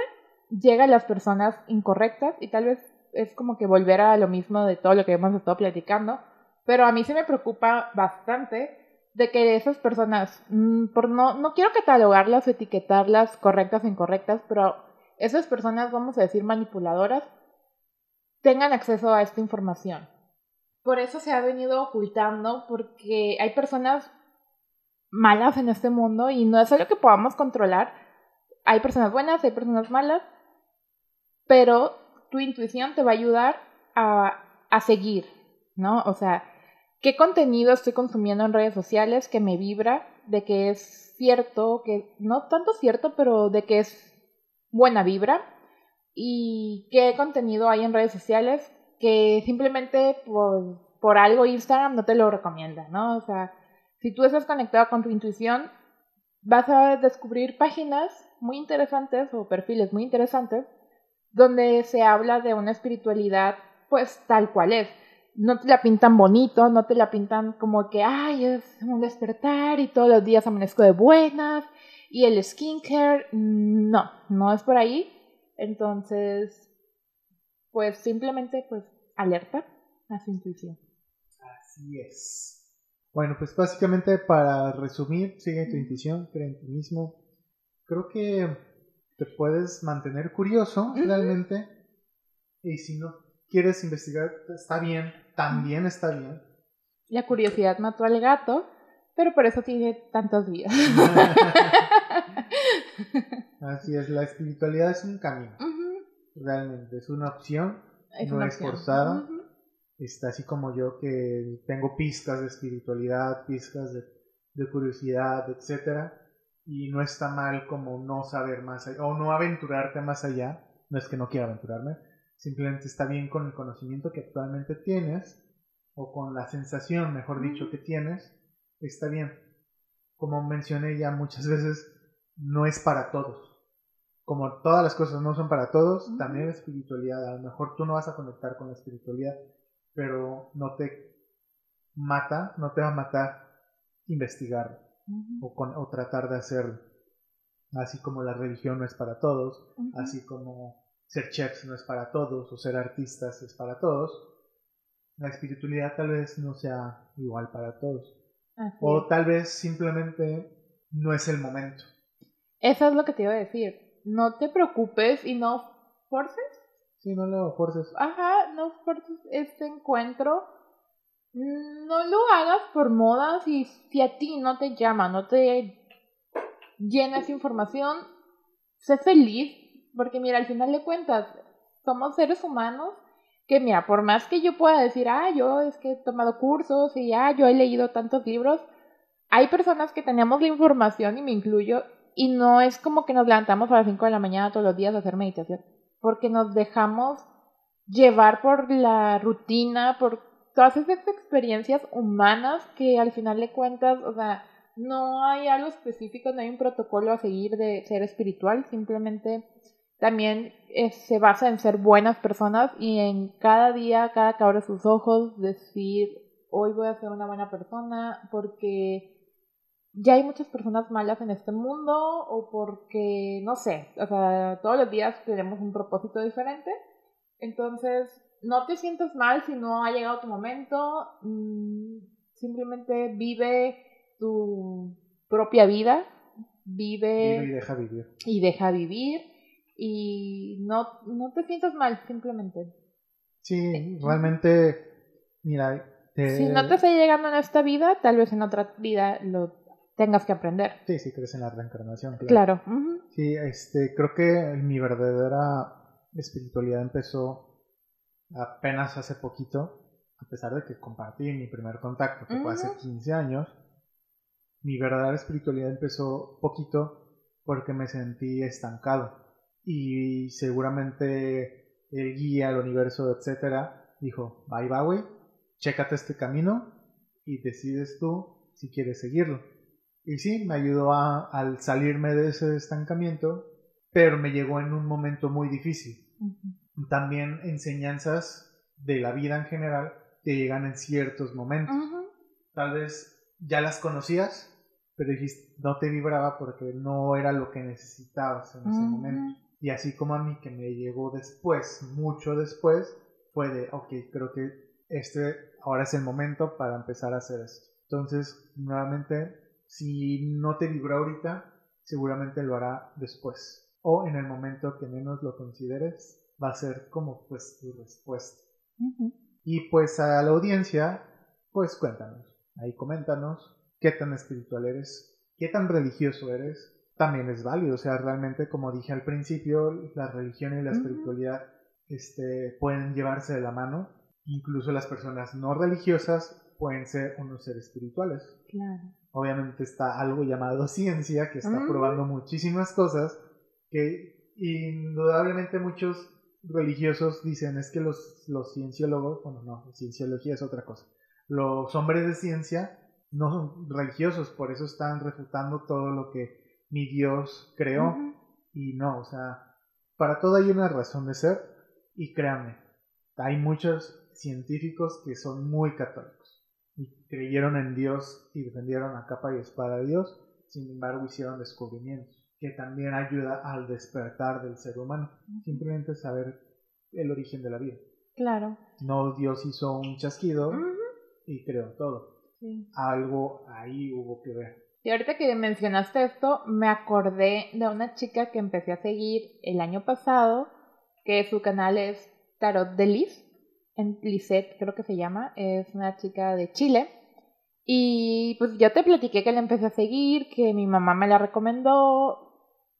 llega a las personas incorrectas y tal vez es como que volver a lo mismo de todo lo que hemos estado platicando, pero a mí se me preocupa bastante de que esas personas, mm, por no, no quiero catalogarlas etiquetarlas correctas o incorrectas, pero esas personas, vamos a decir manipuladoras, tengan acceso a esta información. Por eso se ha venido ocultando, porque hay personas malas en este mundo y no es algo que podamos controlar. Hay personas buenas, hay personas malas, pero tu intuición te va a ayudar a, a seguir, ¿no? O sea, ¿qué contenido estoy consumiendo en redes sociales que me vibra de que es cierto, que no tanto cierto, pero de que es buena vibra? ¿Y qué contenido hay en redes sociales que simplemente por, por algo Instagram no te lo recomienda, ¿no? O sea, si tú estás conectado con tu intuición, vas a descubrir páginas muy interesantes o perfiles muy interesantes donde se habla de una espiritualidad pues tal cual es. No te la pintan bonito, no te la pintan como que, ay, es un despertar y todos los días amanezco de buenas y el skincare. No, no es por ahí. Entonces, pues simplemente pues alerta a su intuición. Así es. Bueno, pues básicamente para resumir, sigue tu intuición, cree en ti mismo. Creo que te puedes mantener curioso realmente. Y si no quieres investigar, está bien, también está bien. La curiosidad mató al gato, pero por eso tiene tantos días. Así es, la espiritualidad es un camino. Realmente, es una opción, no es forzada. Está así como yo que tengo pizcas de espiritualidad, pizcas de, de curiosidad, etc. Y no está mal como no saber más allá, o no aventurarte más allá. No es que no quiera aventurarme, simplemente está bien con el conocimiento que actualmente tienes, o con la sensación, mejor dicho, que tienes, está bien. Como mencioné ya muchas veces, no es para todos. Como todas las cosas no son para todos, también la espiritualidad, a lo mejor tú no vas a conectar con la espiritualidad, pero no te mata, no te va a matar investigar o, o tratar de hacerlo. Así como la religión no es para todos, así como ser chefs no es para todos, o ser artistas es para todos, la espiritualidad tal vez no sea igual para todos. o tal vez simplemente no es el momento. Eso es lo que te iba a decir. No te preocupes y no forces Sí, no lo fuerces. Ajá, no fuerces este encuentro. No lo hagas por moda si, si a ti no te llama, no te llenas información, sé feliz, porque mira, al final de cuentas, somos seres humanos que mira, por más que yo pueda decir, ah, yo es que he tomado cursos y ah, yo he leído tantos libros, hay personas que tenemos la información y me incluyo y no es como que nos levantamos a las 5 de la mañana todos los días a hacer meditación porque nos dejamos llevar por la rutina, por todas esas experiencias humanas que al final de cuentas, o sea, no hay algo específico, no hay un protocolo a seguir de ser espiritual, simplemente también se basa en ser buenas personas y en cada día, cada que abre sus ojos, decir, hoy voy a ser una buena persona porque ya hay muchas personas malas en este mundo o porque, no sé, o sea, todos los días tenemos un propósito diferente. Entonces, no te sientas mal si no ha llegado tu momento. Mm, simplemente vive tu propia vida. Vive, vive, y deja vivir. Y deja vivir. Y no, no te sientas mal, simplemente. Sí, realmente, mira. Si no te está llegando en esta vida, tal vez en otra vida lo tengas que aprender. Sí, sí, crees en la reencarnación. Claro. Sí, este, creo que mi verdadera espiritualidad empezó apenas hace poquito, a pesar de que compartí mi primer contacto, que fue hace 15 años. Mi verdadera espiritualidad empezó poquito porque me sentí estancado y seguramente el guía, el universo, etcétera, dijo, bye bye, güey, chécate este camino y decides tú si quieres seguirlo. Y sí, me ayudó a, al salirme de ese estancamiento, pero me llegó en un momento muy difícil. También enseñanzas de la vida en general te llegan en ciertos momentos. Tal vez ya las conocías, pero dijiste, no te vibraba porque no era lo que necesitabas en ese momento. Y así como a mí que me llegó después, mucho después, fue de, ok, creo que este ahora es el momento para empezar a hacer esto. Entonces, nuevamente, si no te vibra ahorita, seguramente lo hará después. O en el momento que menos lo consideres, va a ser como pues tu respuesta. Y pues a la audiencia, pues cuéntanos, ahí coméntanos qué tan espiritual eres, qué tan religioso eres. También es válido, o sea, realmente como dije al principio, la religión y la espiritualidad este, pueden llevarse de la mano. Incluso las personas no religiosas pueden ser unos seres espirituales. Claro. Obviamente está algo llamado ciencia que está probando muchísimas cosas que indudablemente muchos religiosos dicen es que los, los cienciólogos, bueno, no, cienciología es otra cosa. Los hombres de ciencia no son religiosos, por eso están refutando todo lo que mi Dios creó. Y no, o sea, para todo hay una razón de ser y créanme, hay muchos científicos que son muy católicos y creyeron en Dios y defendieron a capa y espada a Dios, sin embargo hicieron descubrimientos, que también ayuda al despertar del ser humano, simplemente saber el origen de la vida. Claro. No Dios hizo un chasquido y creó todo. Algo ahí hubo que ver. Y ahorita que mencionaste esto, me acordé de una chica que empecé a seguir el año pasado, que su canal es Tarot de Liz en Lisette, creo que se llama, es una chica de Chile. Y pues yo te platiqué que la empecé a seguir, que mi mamá me la recomendó.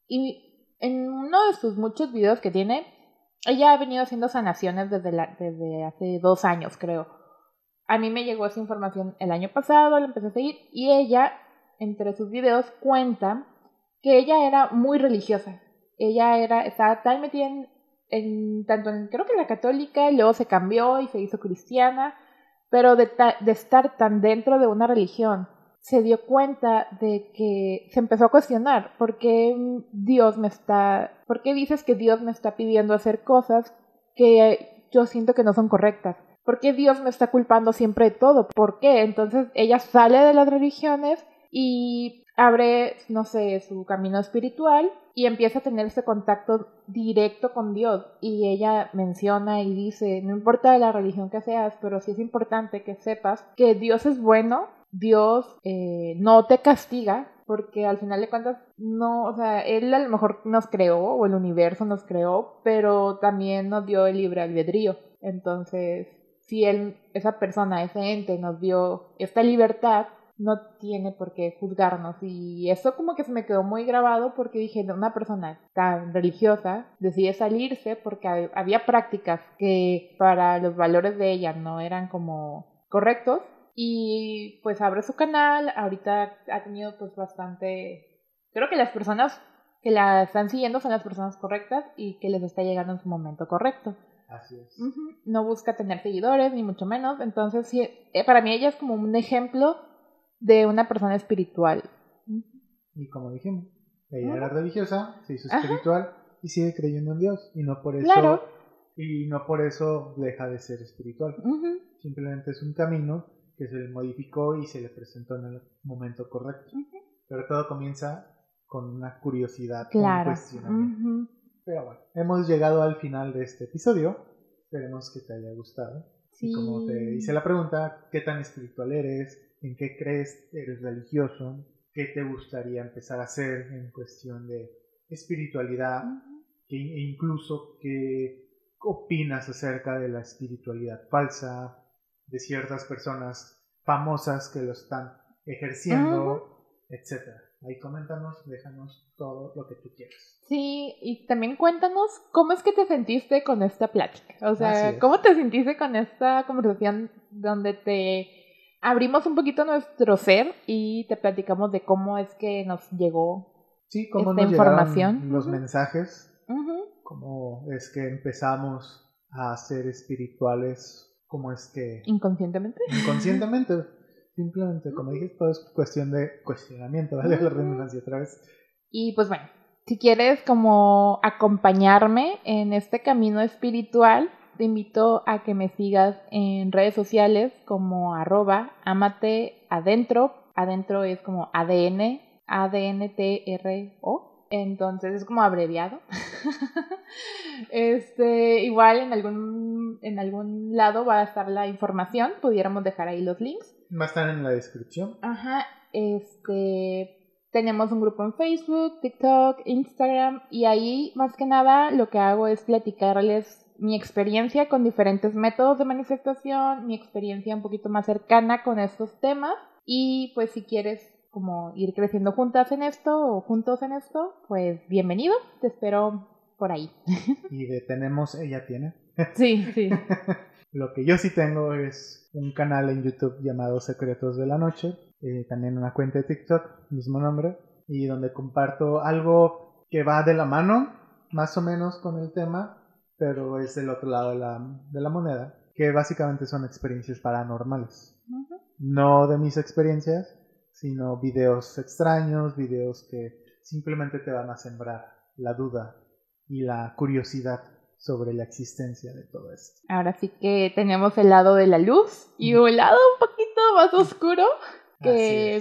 Y en uno de sus muchos videos que tiene, ella ha venido haciendo sanaciones desde, desde hace dos años, creo. A mí me llegó esa información el año pasado, la empecé a seguir, y ella, entre sus videos, cuenta que ella era muy religiosa. Ella era, estaba tan metida en en, tanto en, creo que la católica, luego se cambió y se hizo cristiana, pero de, de estar tan dentro de una religión, se dio cuenta de que se empezó a cuestionar, ¿por qué Dios me está, por qué dices que Dios me está pidiendo hacer cosas que yo siento que no son correctas? ¿Por qué Dios me está culpando siempre de todo? ¿Por qué? Entonces ella sale de las religiones y abre, no sé, su camino espiritual y empieza a tener ese contacto directo con Dios. Y ella menciona y dice, no importa la religión que seas, pero sí es importante que sepas que Dios es bueno, Dios eh, no te castiga, porque al final de cuentas, no, o sea, Él a lo mejor nos creó, o el universo nos creó, pero también nos dio el libre albedrío. Entonces, si Él, esa persona, ese ente nos dio esta libertad, no tiene por qué juzgarnos. Y eso como que se me quedó muy grabado porque dije, una persona tan religiosa decide salirse porque había prácticas que para los valores de ella no eran como correctos. Y pues abre su canal, ahorita ha tenido pues bastante... Creo que las personas que la están siguiendo son las personas correctas y que les está llegando en su momento correcto. Así es. No busca tener seguidores, ni mucho menos. Entonces, sí, eh, para mí ella es como un ejemplo de una persona espiritual. Y como dijimos, ella era religiosa, se hizo espiritual y sigue creyendo en Dios. Y no por eso, y no por eso deja de ser espiritual. Simplemente es un camino que se le modificó y se le presentó en el momento correcto. Pero todo comienza con una curiosidad, claro. un cuestionamiento. Pero bueno, hemos llegado al final de este episodio. Esperemos que te haya gustado. Y como te hice la pregunta, ¿qué tan espiritual eres? En qué crees, eres religioso, qué te gustaría empezar a hacer en cuestión de espiritualidad, e incluso qué opinas acerca de la espiritualidad falsa, de ciertas personas famosas que lo están ejerciendo, etcétera. Ahí coméntanos, déjanos todo lo que tú quieras. Sí, y también cuéntanos cómo es que te sentiste con esta plática. O sea, cómo te sentiste con esta conversación donde te abrimos un poquito nuestro ser y te platicamos de cómo es que nos llegó sí, cómo esta nos información. Los mensajes, cómo es que empezamos a ser espirituales, cómo es que... Inconscientemente. Inconscientemente. Simplemente, como dije, todo es cuestión de cuestionamiento, ¿vale? La redundancia otra vez. Y pues bueno, si quieres como acompañarme en este camino espiritual, te invito a que me sigas en redes sociales como arroba amate adentro. Adentro es como ADN, ADNTRO. Entonces es como abreviado. este, igual en algún, en algún lado va a estar la información. Pudiéramos dejar ahí los links. Va a estar en la descripción. Ajá. Este. Tenemos un grupo en Facebook, TikTok, Instagram. Y ahí, más que nada, lo que hago es platicarles mi experiencia con diferentes métodos de manifestación, mi experiencia un poquito más cercana con estos temas. Y pues si quieres como ir creciendo juntas en esto o juntos en esto, pues bienvenido, te espero por ahí. Y de tenemos, ella tiene. Sí, sí. Lo que yo sí tengo es un canal en YouTube llamado Secretos de la Noche, eh, también una cuenta de TikTok, mismo nombre, y donde comparto algo que va de la mano, más o menos con el tema, pero es del otro lado de la, de la moneda, que básicamente son experiencias paranormales. No de mis experiencias, sino videos extraños, videos que simplemente te van a sembrar la duda y la curiosidad sobre la existencia de todo esto. Ahora sí que tenemos el lado de la luz y un lado un poquito más oscuro, que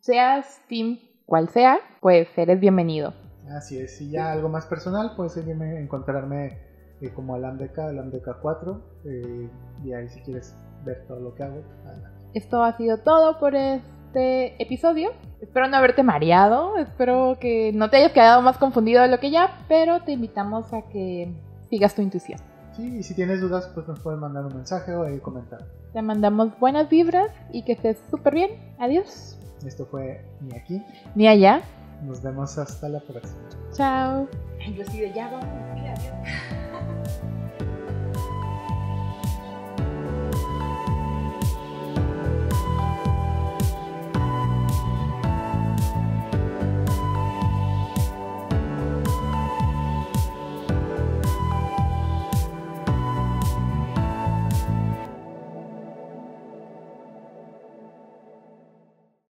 seas team cual sea, pues eres bienvenido. Así es, y ya algo más personal, puedes encontrarme eh, como Alamdeca, Alamdeca 4, eh, y ahí si quieres ver todo lo que hago, adelante. Esto ha sido todo por este episodio. Espero no haberte mareado, espero que no te hayas quedado más confundido de lo que ya, pero te invitamos a que sigas tu intuición. Sí, y si tienes dudas, pues nos puedes mandar un mensaje o comentar. Te mandamos buenas vibras y que estés súper bien. Adiós. Esto fue ni aquí ni allá. Nos vemos hasta la próxima. Chao. Yo sí de ya vamos. Adiós.